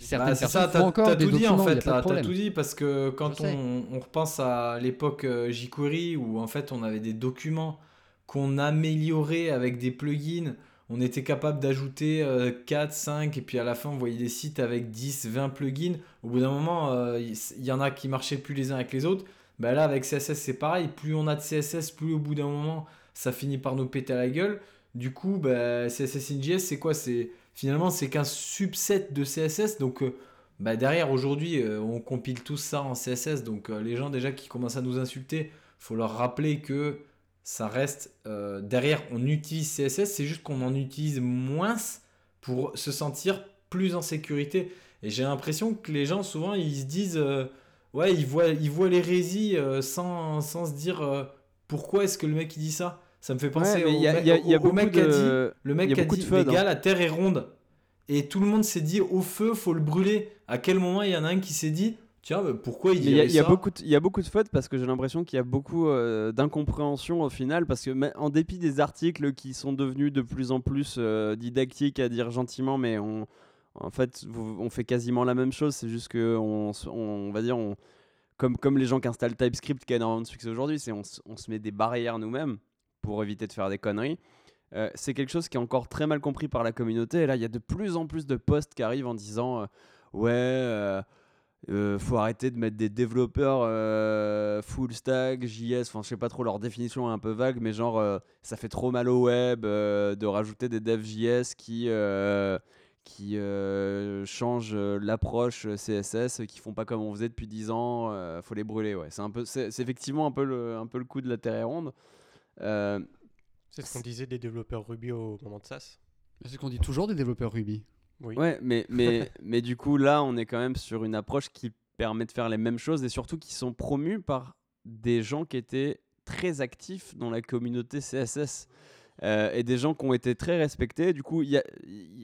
Certaines Bah, c'est personnes ça, font encore des tout dit en fait là, t'as tout dit parce que quand on, on repense à l'époque euh, jQuery où en fait on avait des documents qu'on améliorait avec des plugins, on était capable d'ajouter euh, 4, 5 et puis à la fin on voyait des sites avec 10, 20 plugins. Au bout d'un moment, euh, il y en a qui marchaient plus les uns avec les autres. Bah là avec CSS c'est pareil, plus on a de CSS, plus au bout d'un moment ça finit par nous péter à la gueule. Du coup, bah, CSS in JS, c'est quoi? C'est finalement c'est qu'un subset de CSS. Donc euh, bah, derrière aujourd'hui, euh, on compile tout ça en CSS. Donc euh, les gens déjà qui commencent à nous insulter, faut leur rappeler que ça reste derrière. On utilise CSS, c'est juste qu'on en utilise moins pour se sentir plus en sécurité. Et j'ai l'impression que les gens souvent ils se disent ouais ils voient ils voient l'hérésie sans, sans se dire pourquoi est-ce que le mec il dit ça? Ça me fait penser Ouais, au, y a, y a- y a au- mec qui a dit le mec y a qui a dit, les gars, hein. la Terre est ronde. Et tout le monde s'est dit, au feu, faut le brûler. À quel moment il y en a un qui s'est dit, tiens, mais pourquoi il y, a- y a ça beaucoup de- il y a beaucoup de fautes parce que j'ai l'impression qu'il y a beaucoup euh, d'incompréhension au final parce que en dépit des articles qui sont devenus de plus en plus euh, didactiques à dire gentiment mais on en fait on fait quasiment la même chose c'est juste que on, se- on, on va dire on comme, comme les gens qui installent TypeScript qui a énormément de succès aujourd'hui c'est on se met des barrières nous-mêmes pour éviter de faire des conneries euh, c'est quelque chose qui est encore très mal compris par la communauté. Et là, il y a de plus en plus de posts qui arrivent en disant euh, Ouais, euh, euh, faut arrêter de mettre des développeurs full stack, JS, enfin, je sais pas trop, leur définition est un peu vague, mais genre, ça fait trop mal au web de rajouter des devs JS qui. qui changent l'approche CSS, qui font pas comme on faisait depuis 10 ans, faut les brûler. Ouais. C'est effectivement un peu le, un peu le coup de la terre ronde. Euh, C'est ce qu'on disait des développeurs Ruby au moment de SAS. C'est ce qu'on dit toujours des développeurs Ruby. Oui. Ouais, mais, mais, mais du coup, là, on est quand même sur une approche qui permet de faire les mêmes choses et surtout qui sont promus par des gens qui étaient très actifs dans la communauté CSS. Euh, et des gens qui ont été très respectés. Du coup, il y a,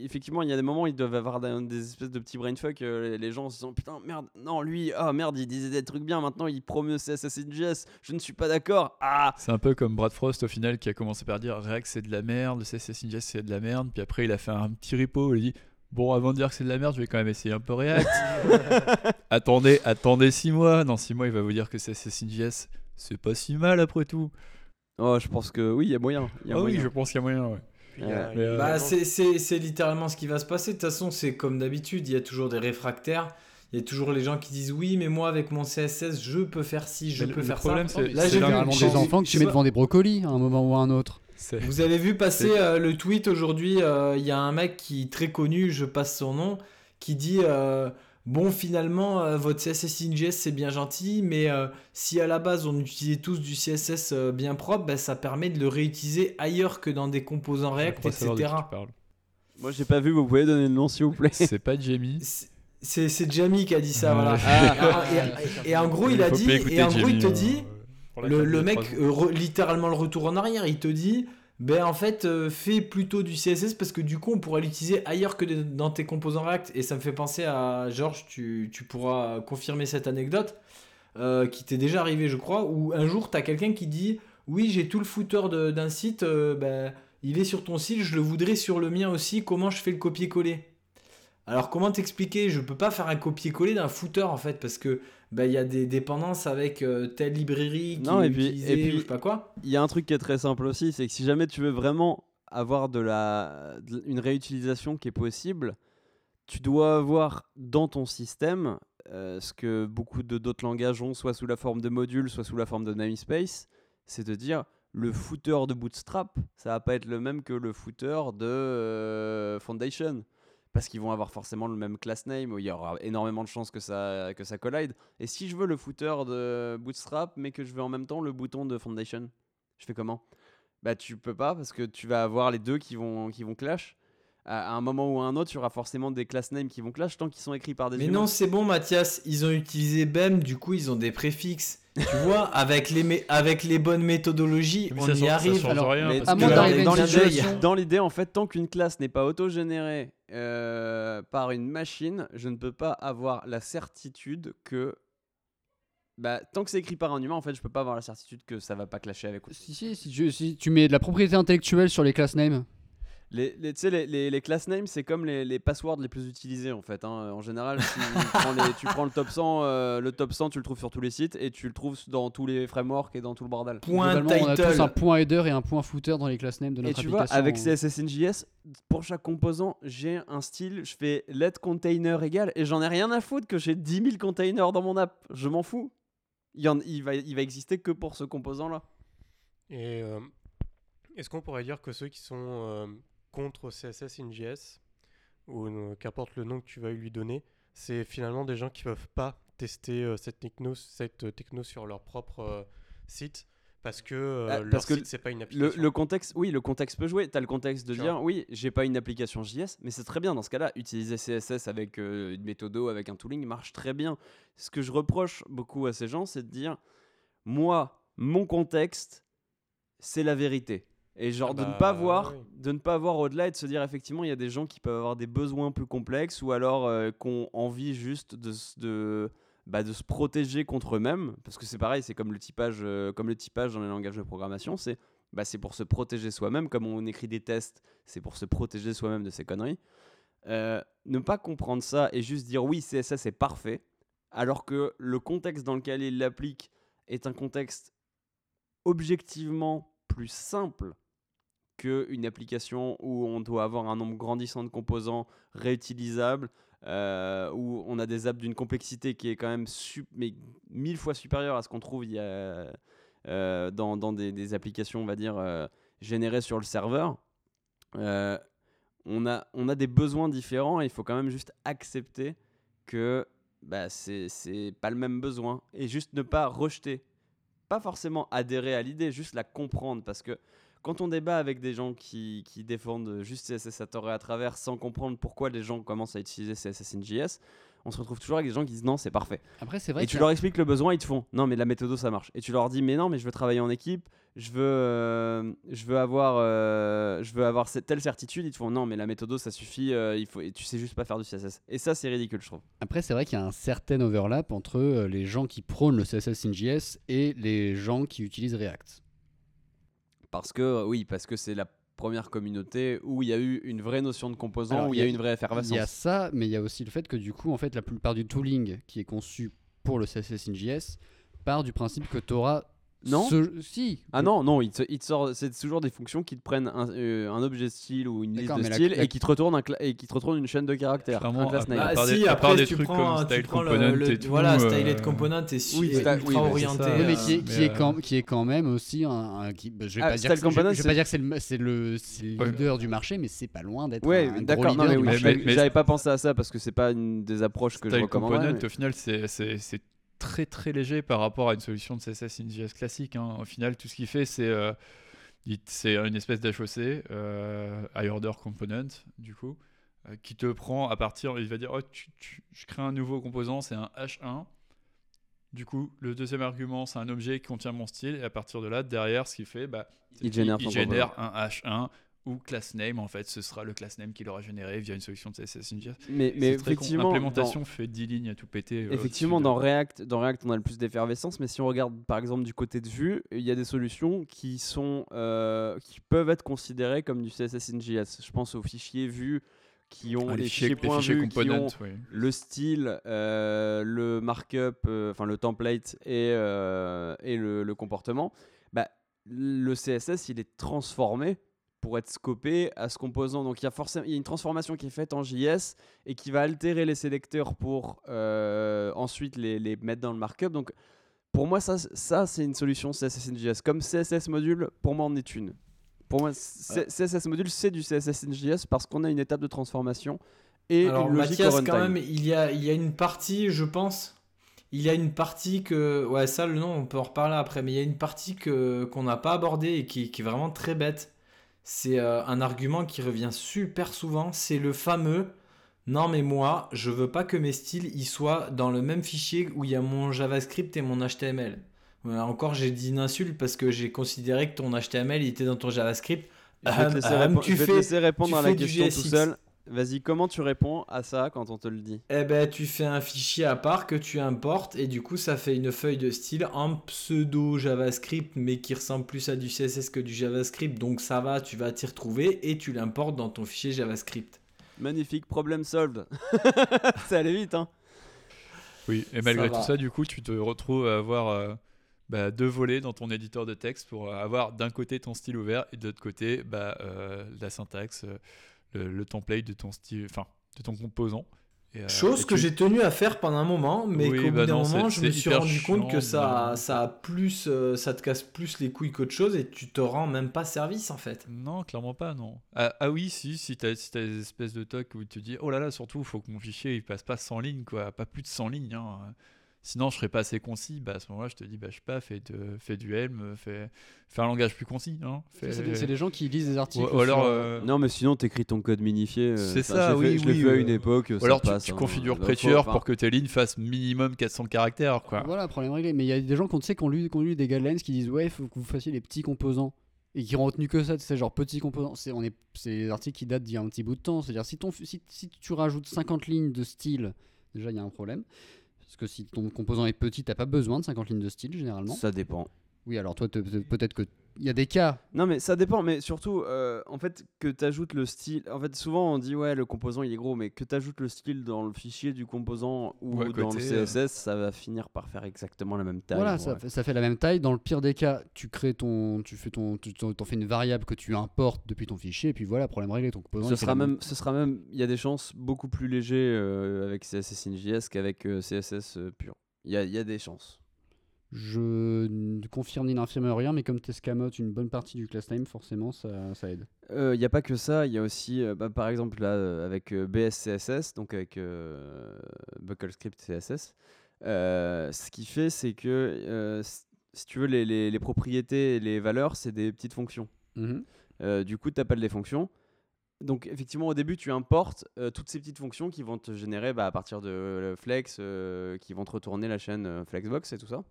effectivement, il y a des moments où ils doivent avoir des, des espèces de petits brainfuck. euh, les, les gens se disant Putain, merde, non, lui, ah merde, il disait des trucs bien, maintenant il promeut JS, je ne suis pas d'accord. Ah C'est un peu comme Brad Frost au final qui a commencé par dire React c'est de la merde, in JS c'est de la merde, puis après il a fait un petit repo où il dit Bon, avant de dire que c'est de la merde, je vais quand même essayer un peu React. attendez, attendez 6 mois. Dans 6 mois, il va vous dire que CSS in JS c'est pas si mal après tout. Oh, je pense que oui, il y a moyen. il Y a Ah oui, je pense qu'il y a moyen. ouais. A- euh, Bah, c'est- c'est c'est littéralement ce qui va se passer. De toute façon, c'est comme d'habitude. Il y a toujours des réfractaires. Il y a toujours les gens qui disent oui, mais moi avec mon CSS, je peux faire ci, je Mais peux le faire problème, ça. c'est- Là, c'est j'ai des enfants que je tu mets devant des brocolis à un moment ou à un autre. Vous avez vu passer euh, le tweet aujourd'hui, euh, il y a un mec qui est très connu, je passe son nom, qui dit euh, Bon, finalement, euh, votre CSS in JS c'est bien gentil, mais euh, si à la base on utilisait tous du CSS euh, bien propre, ben, ça permet de le réutiliser ailleurs que dans des composants React, etc. qui tu parles. Moi, j'ai pas vu, vous pouvez donner le nom s'il vous plaît. C'est pas Jamie. C'est- Jamie qui a dit ça, voilà. Ah. Et, et- et en gros, il a dit, et en gros, il te dit, euh, le, mec, euh, littéralement le retour en arrière, il te dit, ben en fait, euh, fais plutôt du CSS parce que du coup, on pourra l'utiliser ailleurs que dans tes composants React. Et ça me fait penser à Georges, tu, tu pourras confirmer cette anecdote euh, qui t'est déjà arrivé, je crois, où un jour, tu as quelqu'un qui dit, oui, j'ai tout le footer d'un site, euh, ben, il est sur ton site, je le voudrais sur le mien aussi, comment je fais le copier-coller? Alors comment t'expliquer? Je peux pas faire un copier-coller d'un footer en fait parce que bah, il y a des dépendances avec euh, telle librairie qui Non, est et puis- utilisée et puis- je sais pas quoi. Il y a un truc qui est très simple aussi, c'est que si jamais tu veux vraiment avoir de la, de- une réutilisation qui est possible, tu dois avoir dans ton système euh, ce que beaucoup de d'autres langages ont, soit sous la forme de modules, soit sous la forme de namespace, c'est de dire le footer de Bootstrap, ça va pas être le même que le footer de euh, Foundation. Parce qu'ils vont avoir forcément le même class name, où il y aura énormément de chances que ça, que ça collide. Et si je veux le footer de Bootstrap, mais que je veux en même temps le bouton de Foundation, je fais comment? Bah tu peux pas parce que tu vas avoir les deux qui vont, qui vont clash. À un moment ou à un autre, il y aura forcément des class names qui vont clash tant qu'ils sont écrits par des Mais humains. non, c'est bon Mathias, ils ont utilisé BEM, du coup ils ont des préfixes. tu vois, avec les, avec les bonnes méthodologies, Mais on ça y arrive. Alors, rien, Mais à que- Dans l'idée, en fait, tant qu'une classe n'est pas autogénérée euh, par une machine, je ne peux pas avoir la certitude que. Bah, tant que c'est écrit par un humain, en fait, je peux pas avoir la certitude que ça va pas clasher avec. Si, si, si, tu- si tu mets de la propriété intellectuelle sur les class names, Les, les, tu sais, les, les, les class names, c'est comme les, les passwords les plus utilisés en fait. hein. En général, tu prends, les- tu prends le top 100, euh, le top 100, tu le trouves sur tous les sites et tu le trouves dans tous les frameworks et dans tout le bordel. Point on a tous un point header et un point footer dans les class names de Et notre tu vois, application. avec CSS in JS, pour chaque composant, j'ai un style, je fais let container égal et j'en ai rien à foutre que j'ai 10 000 containers dans mon app. Je m'en fous. Il, y en- il, va, il va exister que pour ce composant-là. Et euh, est-ce qu'on pourrait dire que ceux qui sont euh, contre CSS in JS, ou euh, qu'importe le nom que tu vas lui donner, c'est finalement des gens qui peuvent pas tester euh, cette, techno, cette euh, techno sur leur propre euh, site parce que Ah, leur que c'est pas une Le, application. le contexte, oui, le contexte peut jouer. Tu as le contexte de dire, oui, j'ai pas une application JS, mais c'est très bien dans ce cas-là. Utiliser CSS avec une méthodo, avec un tooling marche très bien. Ce que je reproche beaucoup à ces gens, c'est de dire, moi, mon contexte, c'est la vérité. Et genre Ah de ne bah, pas voir, oui. de ne pas voir au-delà et de se dire effectivement il y a des gens qui peuvent avoir des besoins plus complexes ou alors euh, qui ont envie juste de, de, bah, de se protéger contre eux-mêmes. Parce que c'est pareil c'est comme le typage euh, comme le typage dans les langages de programmation c'est bah, c'est pour se protéger soi-même. Comme on écrit des tests c'est pour se protéger soi-même de ces conneries. Euh, ne pas comprendre ça et juste dire oui CSS est parfait alors que le contexte dans lequel il l'applique est un contexte objectivement plus simple qu'une application où on doit avoir un nombre grandissant de composants réutilisables, euh, où on a des apps d'une complexité qui est quand même mille fois supérieure à ce qu'on trouve euh, dans, des, applications, on va dire, euh, générées sur le serveur. On, a, des besoins différents et il faut quand même juste accepter que bah, c'est pas le même besoin et juste ne pas rejeter. Pas forcément adhérer à l'idée, juste la comprendre parce que quand on débat avec des gens qui, qui défendent juste CSS à tort et à travers sans comprendre pourquoi les gens commencent à utiliser CSS in JS, on se retrouve toujours avec des gens qui disent non, c'est parfait. Après, c'est vrai Et tu leur expliques le besoin, ils te font non, mais la méthode ça marche. Et tu leur dis mais non, mais je veux travailler en équipe, je veux, euh, je veux avoir, euh, je veux avoir cette, telle certitude. Ils te font non, mais la méthode ça suffit, euh, il faut, et tu sais juste pas faire du CSS. Et ça, c'est ridicule, je trouve. Après, c'est vrai qu'il y a un certain overlap entre euh, les gens qui prônent le CSS in JS et les gens qui utilisent React. Parce que, oui, parce que c'est la première communauté où il y a eu une vraie notion de composant, Alors, où il il y a eu une vraie Il effervescence. y a ça, mais il y a aussi le fait que du coup, en fait, la plupart du tooling qui est conçu pour le CSS in JS part du principe que tu auras. Non Si. Ah non, non, il te, il te sort, c'est toujours des fonctions qui te prennent un, euh, un objet style ou une liste de la- la- et qui te retournent un cla- et qui te retournent une chaîne de caractères, Clairement, un class à name. part- Ah, si, à part après, des tu trucs prends, comme tu Style prends le- Component le- et tout, Voilà, euh, Styled Component est su- oui, ultra oui, orienté. ça. Oui, mais euh, qui est, qui, mais, est euh, quand, qui est quand même aussi un. un- qui, bah, je vais Ah, pas dire, Style que- je- Component, je vais c'est- pas dire que c'est le, c'est le, c'est le Ouais. leader du marché, mais c'est pas loin d'être Ouais, un, d'accord, non mais oui, j'avais pas pensé à ça parce que c'est pas une des approches que je Style recommanderais. Component, au final, c'est très très léger par rapport à une solution de CSS in JS classique. hein. Au final, tout ce qu'il fait, c'est euh, c'est une espèce d'HOC, euh, High Order Component, du coup, euh, qui te prend à partir, il va dire, oh, tu- tu- je crée un nouveau composant, c'est un H1. Du coup, le deuxième argument, c'est un objet qui contient mon style, et à partir de là, derrière, ce qu'il fait, bah, Il génère un H1 ou class name, en fait, ce sera le class name qu'il aura généré via une solution de CSS in JS. Mais, mais effectivement, l'implémentation fait 10 lignes à tout péter. euh, Effectivement, dans de- React, dans React, on a le plus d'effervescence, mais si on regarde par exemple du côté de Vue, il y a des solutions qui sont, euh, qui peuvent être considérées comme du CSS in JS. Je pense aux fichiers Vue qui ont Ah, les, les fichiers, points fichiers Vue qui ont oui. le style, euh, le markup, euh, enfin le template et, euh, et le, le comportement. Bah, le CSS, il est transformé pour être scopé à ce composant. Donc il y a forcément y a une transformation qui est faite en JS et qui va altérer les sélecteurs pour euh, ensuite les, les mettre dans le markup. Donc pour moi, ça, ça c'est une solution CSS JS. Comme CSS module, pour moi, en est une. Pour moi, C- CSS module, c'est du CSS JS parce qu'on a une étape de transformation et Alors une logique Mathias, quand même, il y a, il y a une partie, je pense, il y a une partie que, ouais, ça, le nom, on peut en reparler après, mais il y a une partie que qu'on n'a pas abordée et qui, qui est vraiment très bête. C'est euh, un argument qui revient super souvent, c'est le fameux non mais moi, je veux pas que mes styles ils soient dans le même fichier où il y a mon JavaScript et mon HTML. Encore j'ai dit une insulte parce que j'ai considéré que ton HTML était dans ton JavaScript. Je vais te laisser, répondre- tu je vais te fais- laisser répondre tu à la question tout seul. Vas-y, comment tu réponds à ça quand on te le dit Eh ben, tu fais un fichier à part que tu importes et du coup, ça fait une feuille de style en pseudo JavaScript, mais qui ressemble plus à du CSS que du JavaScript. Donc ça va, tu vas t'y retrouver et tu l'importes dans ton fichier JavaScript. Magnifique, problem solved. ça allait vite, hein Oui, et malgré tout ça, du coup, tu te retrouves à avoir euh, bah, deux volets dans ton éditeur de texte pour avoir d'un côté ton style ouvert et de l'autre côté bah, euh, la syntaxe, euh, le, le template de ton style, enfin de ton composant. Et, euh, Chose que tu- j'ai tenu à faire pendant un moment, mais Oui, qu'au bah bout d'un non, moment, je me suis rendu compte que ça, mais- ça a plus, euh, ça te casse plus les couilles qu'autre chose et tu te rends même pas service en fait. Non, clairement pas, non. Ah, ah oui, si, si t'as si t'as des espèces de tocs où tu te dis, oh là là, surtout, il faut que mon fichier il passe pas 100 lignes, quoi, pas plus de 100 lignes. hein. Sinon, je serais pas assez concis. Bah, à ce moment-là, je te dis, bah, je sais pas, fais, de, fais du Helm, fais, fais un langage plus concis. Hein. Fais- C'est des, gens qui lisent des ou, articles. ou alors, sur- euh, Non, mais sinon, t'écris ton code minifié. euh, C'est enfin, ça, je l'ai oui, fait- Je l'ai oui, fait à euh, une époque. ou ça alors tu, passe, tu hein. configures Prettier pour que tes lignes fassent minimum 400 caractères, quoi. Voilà, problème réglé. Mais il y a des gens qu'on sait qui ont lu, ont lu des guidelines qui disent ouais, il faut que vous fassiez les petits composants et qui ont retenu que ça, c'est genre petits composants. C'est on est, c'est des articles qui datent d'il y a un petit bout de temps. C'est-à-dire si ton, si, si tu rajoutes 50 lignes de style, déjà il y a un problème. Parce que si ton composant est petit, t'as pas besoin de 50 lignes de style généralement. Ça dépend. Oui, alors toi peut-être que y a des cas. Non, mais ça dépend, mais surtout, euh, en fait, que tu ajoutes le style. En fait, souvent on dit, ouais, le composant il est gros, mais que tu ajoutes le style dans le fichier du composant ou dans côté, le euh. CSS, ça va finir par faire exactement la même taille. Voilà, ça fait, ça fait la même taille. Dans le pire des cas, tu crées ton, tu fais ton, tu t'en fais une variable que tu importes depuis ton fichier, et puis voilà, problème réglé. Ton composant. Ce sera, même, ce sera même, il y a des chances beaucoup plus légers euh, avec CSS in.js qu'avec euh, CSS euh, pur. Il y a, il y a des chances. Je ne confirme ni n'infirme rien, mais comme tu escamotes une bonne partie du class name, forcément, ça, ça aide. Il n'y a pas que ça, il y a aussi, euh, bah, par exemple, là, euh, avec euh, BSCSS, donc avec euh, Buckle Script CSS, euh, ce qui fait, c'est que, euh, si tu veux, les, les- les propriétés et les valeurs, c'est des petites fonctions. Euh, du coup, tu appelles des fonctions. Donc, effectivement, au début, tu importes euh, toutes ces petites fonctions qui vont te générer bah, à partir de euh, Flex, euh, qui vont te retourner la chaîne euh, Flexbox et tout ça.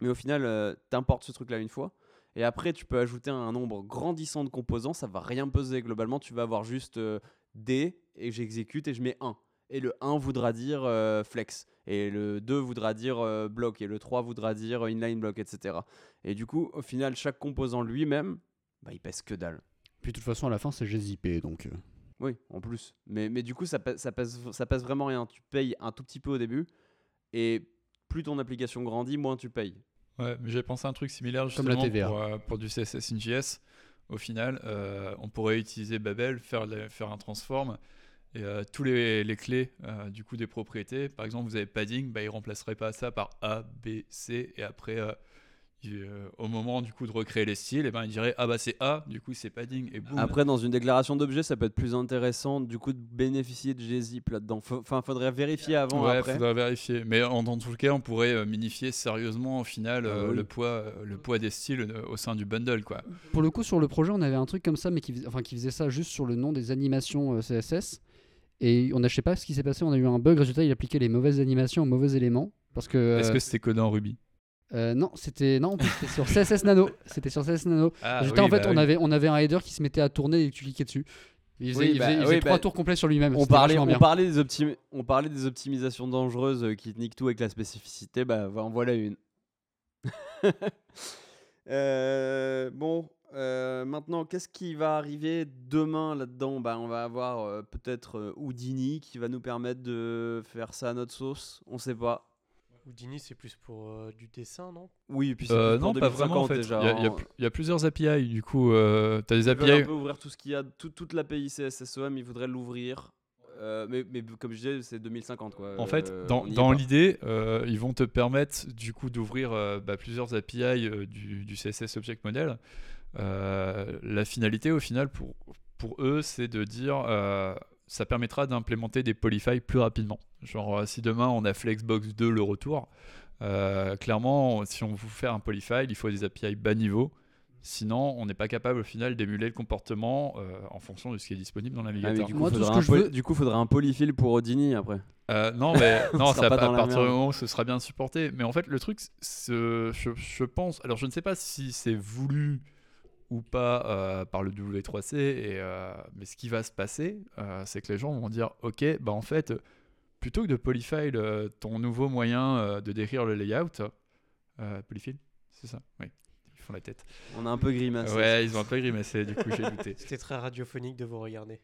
Mais au final, tu importes ce truc-là une fois. Et après, tu peux ajouter un nombre grandissant de composants. Ça va rien peser. Globalement, tu vas avoir juste euh, D et j'exécute et je mets 1. Et le 1 voudra dire euh, flex. Et le 2 voudra dire euh, bloc. Et le 3 voudra dire euh, inline block, etc. Et du coup, au final, chaque composant lui-même, bah, il pèse que dalle. Puis de toute façon, à la fin, c'est GZIP, donc. euh, Oui, en plus. Mais, mais du coup, ça pèse, ça, pèse, ça pèse vraiment rien. Tu payes un tout petit peu au début. Et plus ton application grandit, moins tu payes. Ouais, mais j'ai pensé à un truc similaire Comme la justement TVA. pour, euh, pour du CSS in JS. Au final, euh, on pourrait utiliser Babel, faire, les- faire un transform et euh, tous les, les clés euh, du coup des propriétés. Par exemple, vous avez padding, bah, il remplacerait pas ça par A, B, C et après au moment du coup de recréer les styles, et ben il dirait ah bah c'est A, du coup c'est padding et boum. Après, dans une déclaration d'objet, ça peut être plus intéressant du coup de bénéficier de gzip là-dedans. Enfin, faudrait vérifier avant. ouais, après. faudrait vérifier. Mais en, dans tout le cas, on pourrait euh, minifier sérieusement au final Ah euh, oui. le poids, euh, le poids des styles euh, au sein du bundle quoi. Pour le coup, sur le projet, on avait un truc comme ça, mais qui, fais- enfin, qui faisait ça juste sur le nom des animations euh, CSS. Et on sais pas ce qui s'est passé, on a eu un bug. Résultat, il appliquait les mauvaises animations aux mauvais éléments. Parce que. Est-ce euh, que c'était codé en Ruby? Euh, non, c'était non, c'était sur CSS Nano. C'était sur CSS Nano. ah, en fait, bah on, oui. avait, on avait un header qui se mettait à tourner et tu cliquais dessus. Il faisait, Oui, il bah, faisait- il oui, faisait bah, trois tours complets sur lui-même. On parlait, on, parlait des optimi- on parlait des optimisations dangereuses euh, qui te niquent tout avec la spécificité. Bah, en voilà une. Euh, bon, euh, maintenant, qu'est-ce qui va arriver demain là-dedans? Bah, On va avoir euh, peut-être euh, Houdini qui va nous permettre de faire ça à notre sauce. On sait pas. Houdini, c'est plus pour euh, du dessin, non? Oui, et puis c'est Euh, non, pas vraiment en 2050 fait. déjà. il, y a, il y a hein. pl- il y a plusieurs API, du coup, euh, tu as des Ils veulent API. un peu ouvrir tout ce qu'il y a, tout- toute l'API CSSOM, ils voudraient l'ouvrir. Euh, mais, mais comme je disais, c'est 2050 quoi. En fait, Euh, dans, l'idée, euh, ils vont te permettre du coup d'ouvrir euh, bah, plusieurs API euh, du, du CSS Object Model. Euh, la finalité au final pour, pour eux, c'est de dire euh, ça permettra d'implémenter des polyfiles plus rapidement. Genre euh, si demain on a Flexbox 2 le retour, euh, clairement si on veut faire un polyfile, il faut des API bas niveau. Sinon, on n'est pas capable au final d'émuler le comportement euh, en fonction de ce qui est disponible dans le Ah, navigateur. du, coup, Moi, tout ce faudra que un je poly- veux- du coup, faudra un polyfill pour Houdini après. Euh, non, mais non, ça, pas à partir du moment où ce sera bien supporté. Mais en fait, le truc, je pense. Alors, je ne sais pas si c'est voulu ou pas euh, par le W3C, et, euh, mais ce qui va se passer, euh, c'est que les gens vont dire Ok, bah en fait, plutôt que de polyfile euh, ton nouveau moyen euh, de décrire le layout, euh, polyfill, c'est ça? Oui, ils font la tête. On a un peu grimacé. Ouais, ils ont un peu grimacé, du coup, j'ai douté. C'était très radiophonique de vous regarder.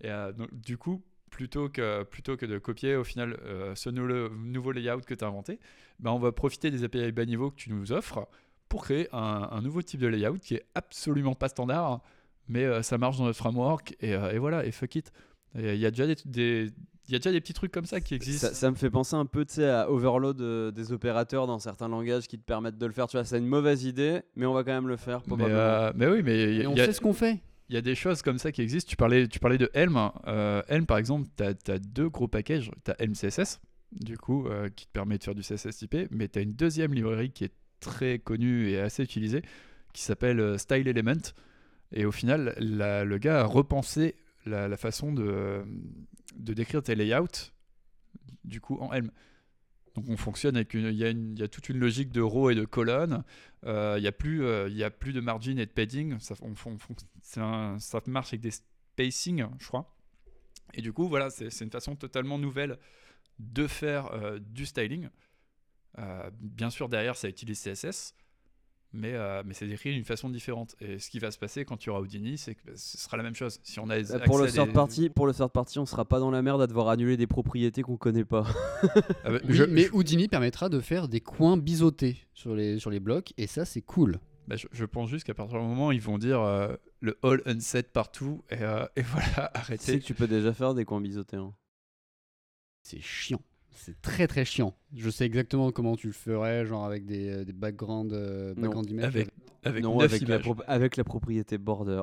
Et euh, donc, du coup, plutôt que, plutôt que de copier au final euh, ce nou- nouveau layout que tu as inventé, ben, on va profiter des API bas niveau que tu nous offres pour créer un, un nouveau type de layout qui est absolument pas standard, mais euh, ça marche dans notre framework et, euh, et voilà, et fuck it. Et Il y, a déjà des, des- il y a déjà des petits trucs comme ça qui existent. Ça, ça me fait penser un peu tu sais, à overload euh, des opérateurs dans certains langages qui te permettent de le faire. Tu vois, c'est une mauvaise idée, mais on va quand même le faire. mais, Probablement. euh, mais oui, mais Et on y, a- sait ce qu'on fait. il y a des choses comme ça qui existent. Tu parlais, tu parlais de Helm. Euh, Helm, par exemple, tu as, deux gros packages. Tu as Helm CSS, du coup, euh, qui te permet de faire du CSS typé, mais tu as une deuxième librairie qui est très connue et assez utilisée, qui s'appelle euh, Style Element. Et au final, le gars a repensé la, façon de, de décrire tes layouts, du coup, en Helm. Donc on fonctionne avec une, il y, a y a toute une logique de rows et de colonnes. Euh, Il n'y a plus, euh, a plus de margin et de padding. Ça, marche avec des spacing, je crois. Et du coup, voilà, c'est une façon totalement nouvelle de faire euh, du styling. Euh, bien sûr, derrière, ça utilise CSS. mais, euh, mais c'est décrit d'une façon différente. Et ce qui va se passer quand tu auras Houdini, c'est que bah, ce sera la même chose. Si on a Bah, pour, le third des- party, pour le third party, on sera pas dans la merde à devoir annuler des propriétés qu'on connaît pas. Ah bah, Oui, je, mais Houdini permettra de faire des coins biseautés sur les, sur les blocs, et ça, c'est cool. bah, je- je pense juste qu'à partir du moment où ils vont dire euh, le all unset partout, et, euh, et voilà, Tu sais arrêtez. que tu peux déjà faire des coins biseautés. hein. C'est chiant. C'est très très chiant. Je sais exactement comment tu le ferais, genre avec des, des backgrounds, euh, Non, background images. Avec, avec non, neuf avec la, images. pro- avec la propriété border.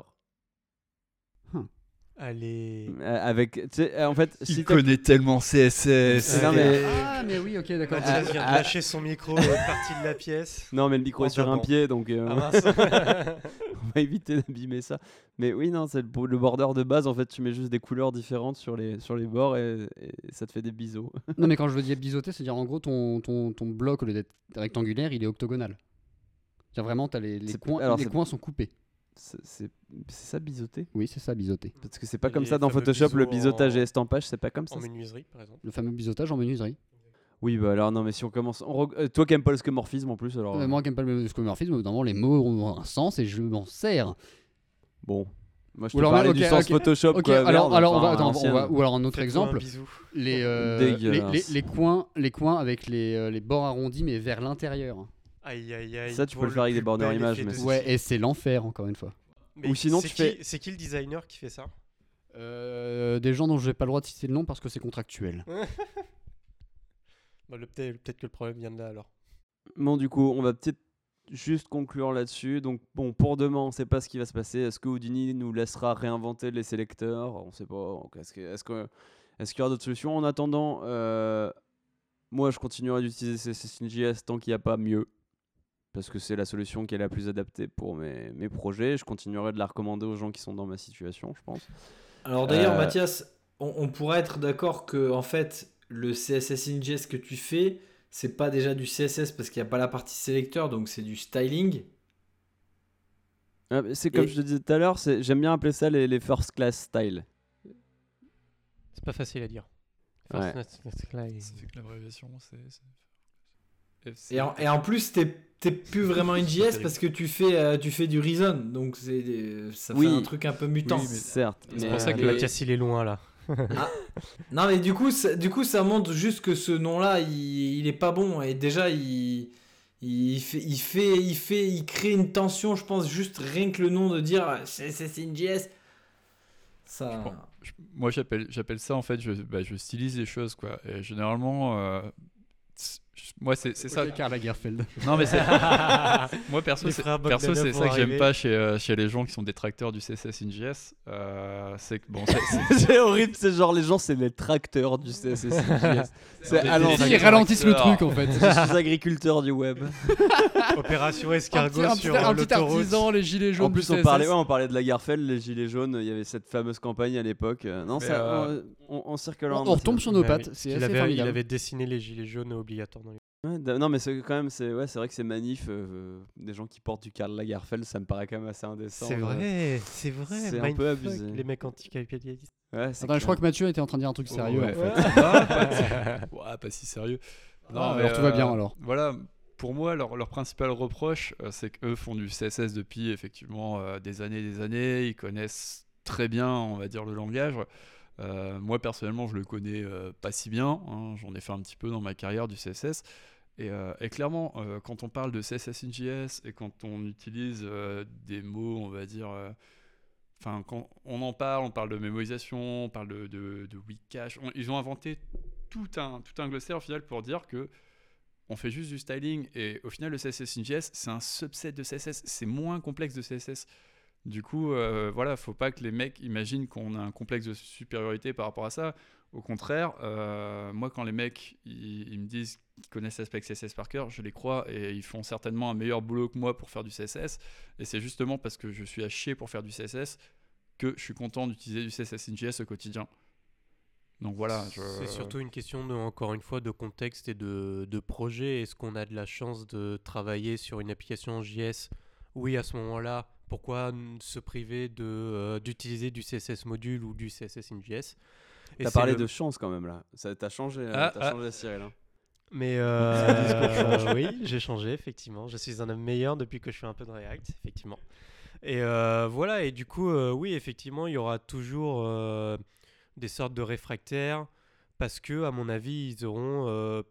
Allez. Euh, avec, tu sais, euh, en fait, Il si connaît tellement CSS. Non, mais- Ah, mais oui, ok, d'accord. Ah, vient de ah. lâcher son micro, est parti de la pièce. Non, mais le micro est sur un pied, donc euh, Ah mince. on va éviter d'abîmer ça. Mais oui, non, c'est le, le border de base. En fait, tu mets juste des couleurs différentes sur les, sur les bords et, et ça te fait des biseaux. Non, mais quand je veux dire biseauté, c'est-à-dire en gros, ton, ton, ton bloc, au lieu d'être rectangulaire, il est octogonal. C'est vraiment, as les, les, coins, alors, les coins sont coupés. C'est ça, biseauté Oui, c'est ça, biseauté. Parce que c'est pas Et comme ça dans Photoshop, le biseautage en- et estampage, c'est pas comme ça. en menuiserie, par exemple. Le fameux biseautage en menuiserie. Oui, bah alors non, mais si on commence. on reg- euh, toi qui aimes pas le scomorphisme en plus, alors. Euh, moi qui n'aime pas le scomorphisme, évidemment, les mots ont un sens et je m'en sers. Bon. Moi, je Ou te alors, parlais ok, du sens ok, Photoshop. Ok, quoi, alors, merde, alors on enfin, va, attends, on ancienne. va- ou alors un autre un exemple, les, euh, les, les, les coins, les coins avec les, euh, les bords arrondis mais vers l'intérieur. Aïe, aïe, aïe. Ça, tu peux le faire avec des border images, mais Ouais, et c'est l'enfer encore une fois. Mais Ou sinon, c'est tu qui- fais- C'est qui le designer qui fait ça Euh, des gens dont je n'ai pas le droit de citer le nom parce que c'est contractuel. Bah, le- Peut-être peut-être que le problème vient de là alors. Bon, du coup, on va peut-être juste conclure là-dessus. Donc, bon, pour demain, on sait pas ce qui va se passer. Est-ce que Houdini nous laissera réinventer les sélecteurs? On sait pas. Est-ce est-ce que- est-ce qu'il y aura d'autres solutions? En attendant, euh, moi, je continuerai d'utiliser CSS.js tant qu'il n'y a pas mieux. Parce que c'est la solution qui est la plus adaptée pour mes, mes projets. Je continuerai de la recommander aux gens qui sont dans ma situation, je pense. Alors d'ailleurs, Euh, Mathias, on, on pourrait être d'accord que en fait, le CSS ingest que tu fais, c'est pas déjà du CSS parce qu'il n'y a pas la partie sélecteur, donc c'est du styling. Ah, C'est comme Et- je te disais tout à l'heure, c'est- j'aime bien appeler ça les, les first class style. C'est pas facile à dire. Ouais. First Ça fait que l'abréviation, c'est. Et en, et en plus, t'es t'es plus vraiment en JS parce que tu fais, euh, tu fais du Reason, donc c'est des- ça Oui. fait un truc un peu mutant. Oui, mais- Certes. C'est pour ça euh, que les- Mathias, il est loin là. Non mais du coup, ça, du coup, ça montre juste que ce nom-là, il, il est pas bon et déjà il, il fait, il fait, il fait, il crée une tension, je pense, juste rien que le nom de dire c'est c'est une JS. Ça. Je pense- Je- moi j'appelle j'appelle ça en fait je, bah, je stylise les choses quoi et généralement euh, moi c'est c'est ça Ok, Karl Lagerfeld. non mais c'est moi perso c'est c'est ça que j'aime arriver. pas chez, euh, chez les gens qui sont détracteurs du CSS in JS euh, c'est que bon c'est- c'est- c'est horrible, c'est genre les gens, c'est les tracteurs du CSS. C'est des- l'ancienne. Ils ralentissent le truc en fait. Je suis agriculteur du web. Opération escargot un petit- sur un petit l'autoroute. artisan, les gilets jaunes. En plus, du on CSS. parlait, ouais, on parlait de la Garfeld, les gilets jaunes. Il y avait cette fameuse campagne à l'époque. Euh, Non, Mais, ça, euh, on, on circule On, en on retombe sur nos Bah pattes. C'est il, avait, dessiné les gilets jaunes obligatoires. Ouais, non, mais c'est quand même, c'est ouais, c'est vrai que ces manifs, euh, des gens qui portent du Karl Lagerfeld, ça me paraît quand même assez indécent. C'est euh. vrai, c'est vrai. c'est un peu abusé. Les mecs anti-capitalistes. Ouais, Attends, je crois que Mathieu était en train de dire un truc sérieux Ouais. en fait. Pas, ouais, pas si sérieux Ah, mais, alors tout va bien euh, alors. Voilà, pour moi, leur, leur principal reproche, euh, c'est qu'eux font du CSS depuis effectivement euh, des années et des années. Ils connaissent très bien, on va dire, le langage. Euh, moi, personnellement, je le connais euh, pas si bien. hein. J'en ai fait un petit peu dans ma carrière du CSS. Et, euh, et clairement, euh, quand on parle de CSS et quand on utilise euh, des mots, on va dire. Enfin, quand on en parle, on parle de mémorisation, on parle de, de, weak cache. Ils ont inventé tout un, tout un glossaire au final pour dire que on fait juste du styling et au final le CSS JS c'est un subset de CSS, c'est moins complexe de CSS. Du coup, euh, voilà, faut pas que les mecs imaginent qu'on a un complexe de supériorité par rapport à ça. Au contraire, euh, moi quand les mecs ils, me disent qu'ils connaissent l'aspect CSS par cœur, je les crois et ils font certainement un meilleur boulot que moi pour faire du CSS. Et c'est justement parce que je suis à chier pour faire du CSS que je suis content d'utiliser du CSS in JS au quotidien. Donc voilà. C'est surtout une question, encore une fois, de contexte et de, projet. Est-ce qu'on a de la chance de travailler sur une application JS Oui, à ce moment-là, pourquoi se priver euh, d'utiliser du CSS module ou du CSS in JS T'as parlé le- de chance quand même là. Ça t'a changé, euh, Ah, t'as ah. changé Cyril. hein. Mais euh, oui, j'ai changé, effectivement. Je suis un homme meilleur depuis que je fais un peu de React, effectivement. Et euh, voilà, et du coup, euh, oui, effectivement, il y aura toujours euh, des sortes de réfractaires parce que, à mon avis, ils auront, euh,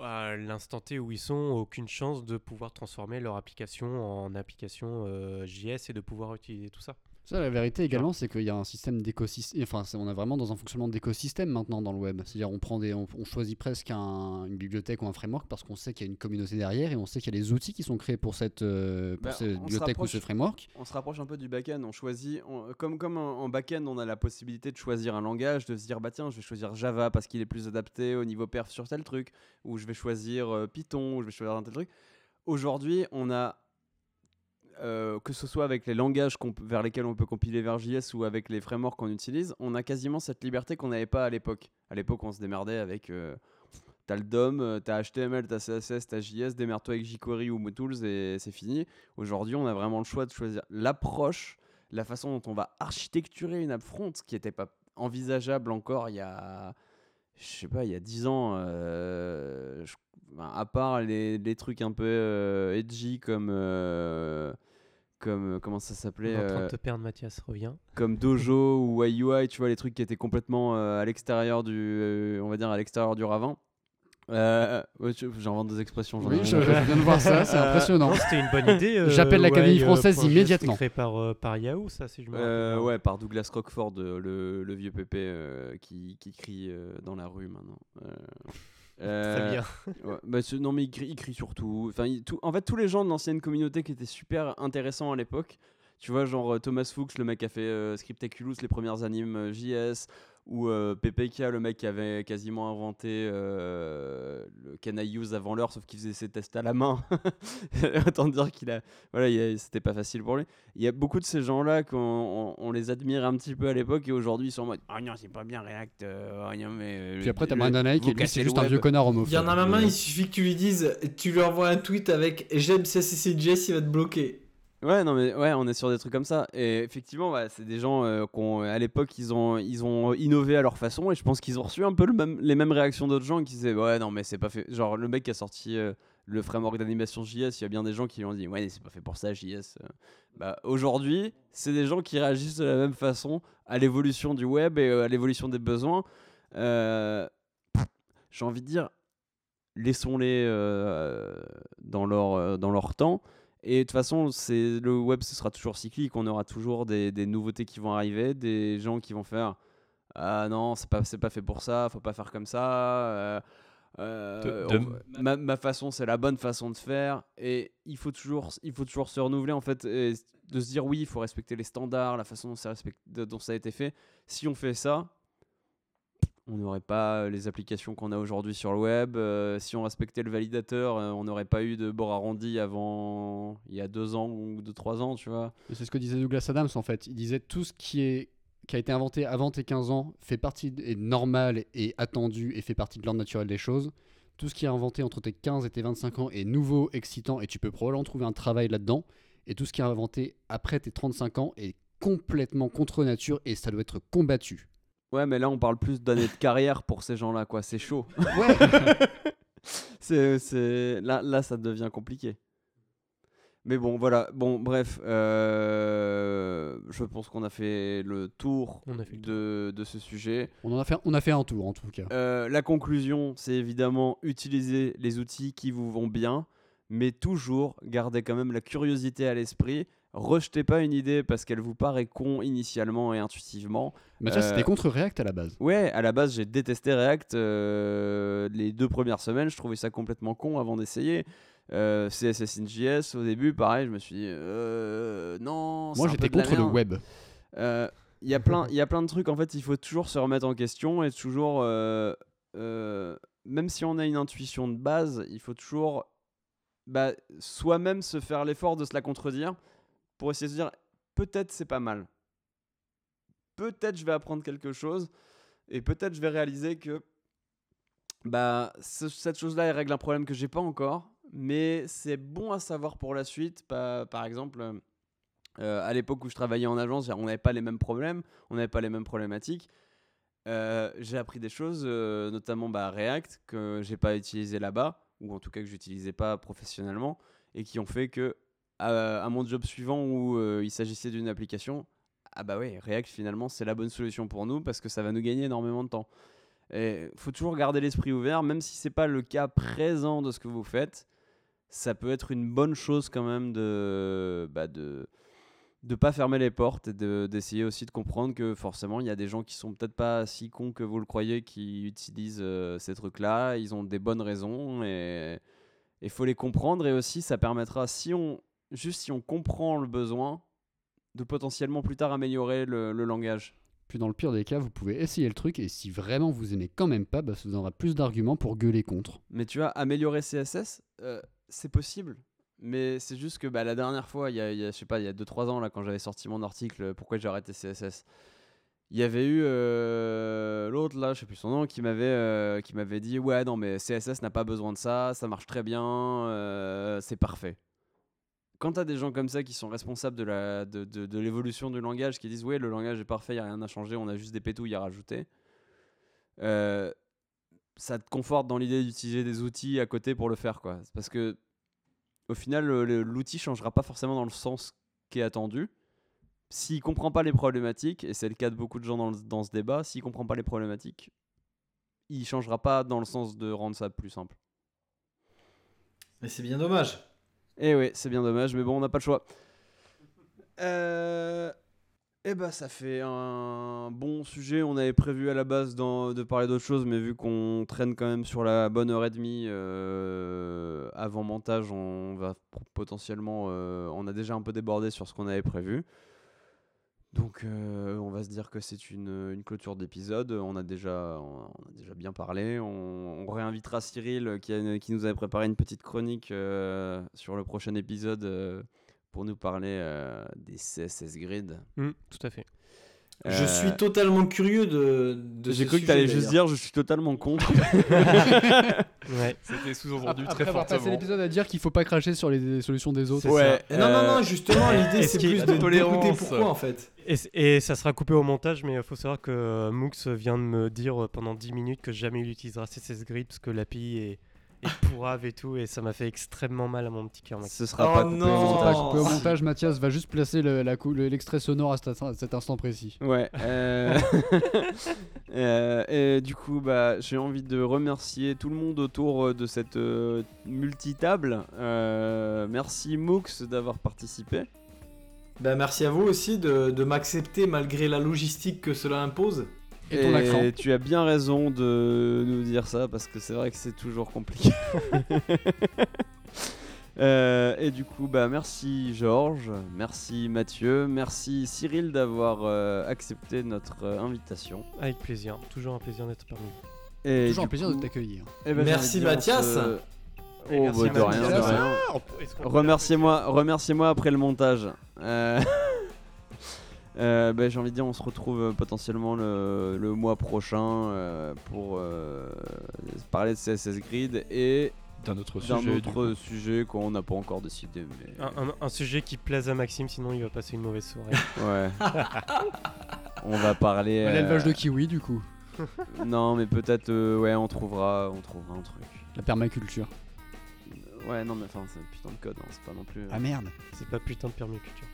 à l'instant T où ils sont, aucune chance de pouvoir transformer leur application en application euh, JS et de pouvoir utiliser tout ça. Ça, la vérité également, c'est qu'il y a un système d'écosystème. Enfin, on est vraiment dans un fonctionnement d'écosystème maintenant dans le web. C'est-à-dire, on prend des, on, on choisit presque un- une bibliothèque ou un framework parce qu'on sait qu'il y a une communauté derrière et on sait qu'il y a les outils qui sont créés pour cette, euh, pour Bah, cette bibliothèque ou ce framework. On se rapproche un peu du back-end. On choisit, on- comme, comme en en back-end, on a la possibilité de choisir un langage, de se dire bah tiens, je vais choisir Java parce qu'il est plus adapté au niveau perf sur tel truc, ou je vais choisir euh, Python, ou je vais choisir un tel truc. Aujourd'hui, on a euh, que ce soit avec les langages vers lesquels on peut compiler vers JS ou avec les frameworks qu'on utilise, on a quasiment cette liberté qu'on n'avait pas à l'époque. À l'époque, on se démerdait avec. euh, T'as le DOM, euh, t'as HTML, t'as CSS, t'as JS, démerde-toi avec jQuery ou MooTools et c'est fini. Aujourd'hui, on a vraiment le choix de choisir l'approche, la façon dont on va architecturer une app front, qui n'était pas envisageable encore il y a, je sais pas, il y a 10 ans. euh, ben, à part les, trucs un peu edgy comme, comme comment ça s'appelait, en train euh, de te perdre, Mathias, reviens. comme Dojo ou IUI, tu vois les trucs qui étaient complètement euh, à l'extérieur du, euh, on va dire à l'extérieur du ravin. Euh, J'invente des expressions. j'en ai Oui, je, à je viens de voir ça, c'est Euh, impressionnant. C'était une bonne idée. euh, J'appelle l'Académie ouais, euh, française JS, immédiatement. Créé par, euh, par Yahoo, ça, si je me rappelle. Euh, ouais, par Douglas Rockford, euh, le, le vieux pépé euh, qui, qui crie euh, dans la rue maintenant. Euh, Très bien. ouais, bah, ce- non mais il crie, il crie surtout. Enfin, il- tout- en fait, tous les gens de l'ancienne communauté qui étaient super intéressants à l'époque. Tu vois, genre euh, Thomas Fuchs, le mec qui a fait euh, Scriptaculous, les premières animes euh, JS, ou euh, PPK, le mec qui avait quasiment inventé euh, le Can I Use avant l'heure, sauf qu'il faisait ses tests à la main. Autant dire qu'il a, voilà, c'était pas facile pour lui. Il y a beaucoup de ces gens-là qu'on on, on les admire un petit peu à l'époque et aujourd'hui ils sont en mode ah non c'est pas bien React, euh, ah non, mais euh, Puis après, t'as Brandon vous et lui, c'est juste un vieux connard homophobe. Il y en a un, il suffit que tu lui dises, tu lui envoies un tweet avec j'aime CCCJS, il va te bloquer. Ouais, non, mais ouais, on est sur des trucs comme ça. Et effectivement, c'est des gens euh, à l'époque, ils ont, ils ont innové à leur façon. Et je pense qu'ils ont reçu un peu les mêmes réactions d'autres gens qui disaient Ouais, non, mais c'est pas fait. Genre, le mec qui a sorti euh, le framework d'animation JS, il y a bien des gens qui lui ont dit Ouais, c'est pas fait pour ça, JS. Bah, aujourd'hui, c'est des gens qui réagissent de la même façon à l'évolution du web et euh, à l'évolution des besoins. Euh, J'ai envie de dire laissons-les dans, leur, dans leur temps. Et de toute façon, c'est le web, ce sera toujours cyclique. On aura toujours des, des nouveautés qui vont arriver, des gens qui vont faire Ah non, c'est pas, c'est pas fait pour ça, faut pas faire comme ça. euh, euh, De- de- on- ma, ma façon, c'est la bonne façon de faire. Et il faut toujours, il faut toujours se renouveler en fait, et de se dire oui, il faut respecter les standards, la façon dont ça, respecte- dont ça a été fait. Si on fait ça, on n'aurait pas les applications qu'on a aujourd'hui sur le web. Euh, si on respectait le validateur, euh, on n'aurait pas eu de bord arrondi avant il y a deux ans ou deux, trois ans, tu vois. C'est ce que disait Douglas Adams en fait. Il disait tout ce qui est qui a été inventé avant tes 15 ans fait partie est normal et attendu et fait partie de l'ordre naturel des choses. Tout ce qui est inventé entre tes 15 et tes 25 ans est nouveau, excitant et tu peux probablement trouver un travail là-dedans. Et tout ce qui est inventé après tes 35 ans est complètement contre nature et ça doit être combattu. Ouais, mais là, on parle plus d'années de carrière pour ces gens-là, quoi. C'est chaud. Ouais. c'est, c'est... Là, là, ça devient compliqué. Mais bon, voilà. Bon, bref. euh, Je pense qu'on a fait le tour, On a fait le de, de ce sujet. on, en a fait, on a fait un tour en tout cas. Euh, la conclusion, c'est évidemment utiliser les outils qui vous vont bien, mais toujours garder quand même la curiosité à l'esprit. Rejetez pas une idée parce qu'elle vous paraît con initialement et intuitivement. Mathias, euh, c'était contre React à la base. Ouais, à la base, j'ai détesté React. euh, les deux premières semaines, je trouvais ça complètement con avant d'essayer. Euh, CSS in JS, au début, pareil, je me suis dit, euh, non, Moi j'étais contre le web. Euh, Il y, a plein- il y a plein de trucs, en fait, il faut toujours se remettre en question et toujours, euh, euh, même si on a une intuition de base, il faut toujours bah, soi-même se faire l'effort de se la contredire pour essayer de se dire peut-être c'est pas mal. Peut-être je vais apprendre quelque chose et peut-être je vais réaliser que bah, ce- cette chose-là elle règle un problème que j'ai pas encore, mais c'est bon à savoir pour la suite. Par, exemple, euh, euh, à l'époque où je travaillais en agence, on n'avait pas les mêmes problèmes, on n'avait pas les mêmes problématiques. Euh, j'ai appris des choses, notamment bah, React, que j'ai pas utilisé là-bas, ou en tout cas que j'utilisais pas professionnellement, et qui ont fait que à, à mon job suivant où euh, il s'agissait d'une application, ah bah ouais, React finalement c'est la bonne solution pour nous parce que ça va nous gagner énormément de temps. Et faut toujours garder l'esprit ouvert, même si c'est pas le cas présent de ce que vous faites, ça peut être une bonne chose quand même de bah, de de pas fermer les portes et de- d'essayer aussi de comprendre que forcément il y a des gens qui sont peut-être pas si cons que vous le croyez qui utilisent euh, ces trucs-là, ils ont des bonnes raisons et il faut les comprendre et aussi ça permettra si on juste si on comprend le besoin de potentiellement plus tard améliorer le, le langage. Puis dans le pire des cas, vous pouvez essayer le truc et si vraiment vous aimez quand même pas, bah, ça vous donnera plus d'arguments pour gueuler contre. Mais tu vois, améliorer CSS, euh, c'est possible. Mais c'est juste que bah, la dernière fois, il y a, il y a, je sais pas, il y a 2-3 ans, là, quand j'avais sorti mon article euh, Pourquoi j'ai arrêté CSS, il y avait eu euh, l'autre, là, je sais plus son nom, qui m'avait euh, qui m'avait dit Ouais, non, mais CSS n'a pas besoin de ça, ça marche très bien, c'est parfait. Quand tu as des gens comme ça qui sont responsables de la- de, de- l'évolution du langage, qui disent Ouais, le langage est parfait, il n'y a rien à changer, on a juste des pétouilles à rajouter. euh, ça te conforte dans l'idée d'utiliser des outils à côté pour le faire quoi. Parce que au final le- le- l'outil changera pas forcément dans le sens qui est attendu. S'il comprend pas les problématiques et c'est le cas de beaucoup de gens dans, dans ce débat, s'il comprend pas les problématiques, il changera pas dans le sens de rendre ça plus simple. Mais c'est bien dommage. Et oui, c'est bien dommage, mais bon, on n'a pas le choix. Euh... Eh ben, ça fait un bon sujet. On avait prévu à la base de parler d'autre chose, mais vu qu'on traîne quand même sur la bonne heure et demie euh, avant montage, on va potentiellement. euh, on a déjà un peu débordé sur ce qu'on avait prévu. Donc, euh, on va se dire que c'est une, une clôture d'épisode. On a déjà, on a déjà bien parlé. On, réinvitera Cyril qui, a- qui nous avait préparé une petite chronique euh, sur le prochain épisode euh, pour nous parler euh, des CSS Grid. Hmm, tout à fait. Je Euh, suis totalement curieux de. de J'ai ce cru que sujet, tu allais juste dire je suis totalement contre. Ouais. C'était sous-entendu Après très avoir passé fortement. l'épisode à dire qu'il faut pas cracher sur les solutions des autres. Ouais. Et non, non, euh, non, justement, l'idée c'est y plus de tolérance pourquoi en fait. Et, ça sera coupé au montage, mais il faut savoir que Mooks vient de me dire euh, pendant 10 minutes que jamais il utilisera CSS Grid parce que l'API est, est pourrave et tout, et ça m'a fait extrêmement mal à mon petit cœur. Ce sera Oh pas coupé non. montage. au montage, Mathias va juste placer le- l'extrait sonore à cet, à cet instant précis. Ouais. euh, euh, et du coup, bah, j'ai envie de remercier tout le monde autour euh, de cette euh, multitable. Euh, merci Mooks d'avoir participé. Ben, merci à vous aussi de, de m'accepter malgré la logistique que cela impose. Et ton accent. tu as bien raison de nous dire ça parce que c'est vrai que c'est toujours compliqué. Euh, et du coup, bah merci Georges, merci Mathieu, merci Cyril d'avoir euh, accepté notre euh, invitation. Avec plaisir, toujours un plaisir d'être parmi vous. Et Toujours un plaisir coup- de t'accueillir. Eh ben, Merci, Mathias. Oh, merci, bah, de rien, de peut Remerciez-moi, remerciez-moi après le montage. Euh, bah, j'ai envie de dire, on se retrouve euh, potentiellement le, le mois prochain euh, pour euh, parler de CSS Grid et D'un autre sujet. autre sujet qu'on n'a pas encore décidé. Mais... Un, un- un sujet qui plaise à Maxime, sinon il va passer une mauvaise soirée. Ouais. on va parler. euh, L'élevage de kiwi, du coup. Non, mais peut-être, euh, ouais, on trouvera, on trouvera un truc. La permaculture. Ouais, non, mais enfin, c'est un putain de code, hein, c'est pas non plus. euh, Ah merde. C'est pas putain de permaculture.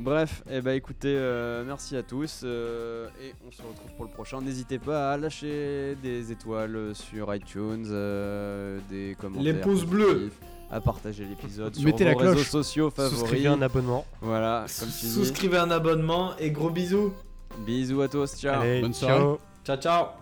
Bref, et bah écoutez, euh, merci à tous euh, et on se retrouve pour le prochain. N'hésitez pas à lâcher des étoiles sur iTunes, euh, des commentaires, Les pouces bleus. à partager l'épisode sur Mettez vos la cloche. réseaux sociaux favoris. Souscrivez un abonnement. Voilà, comme tu dis. Souscrivez un abonnement et gros bisous. Bisous à tous, ciao. Allez, Bonne ciao. soirée. Ciao, ciao.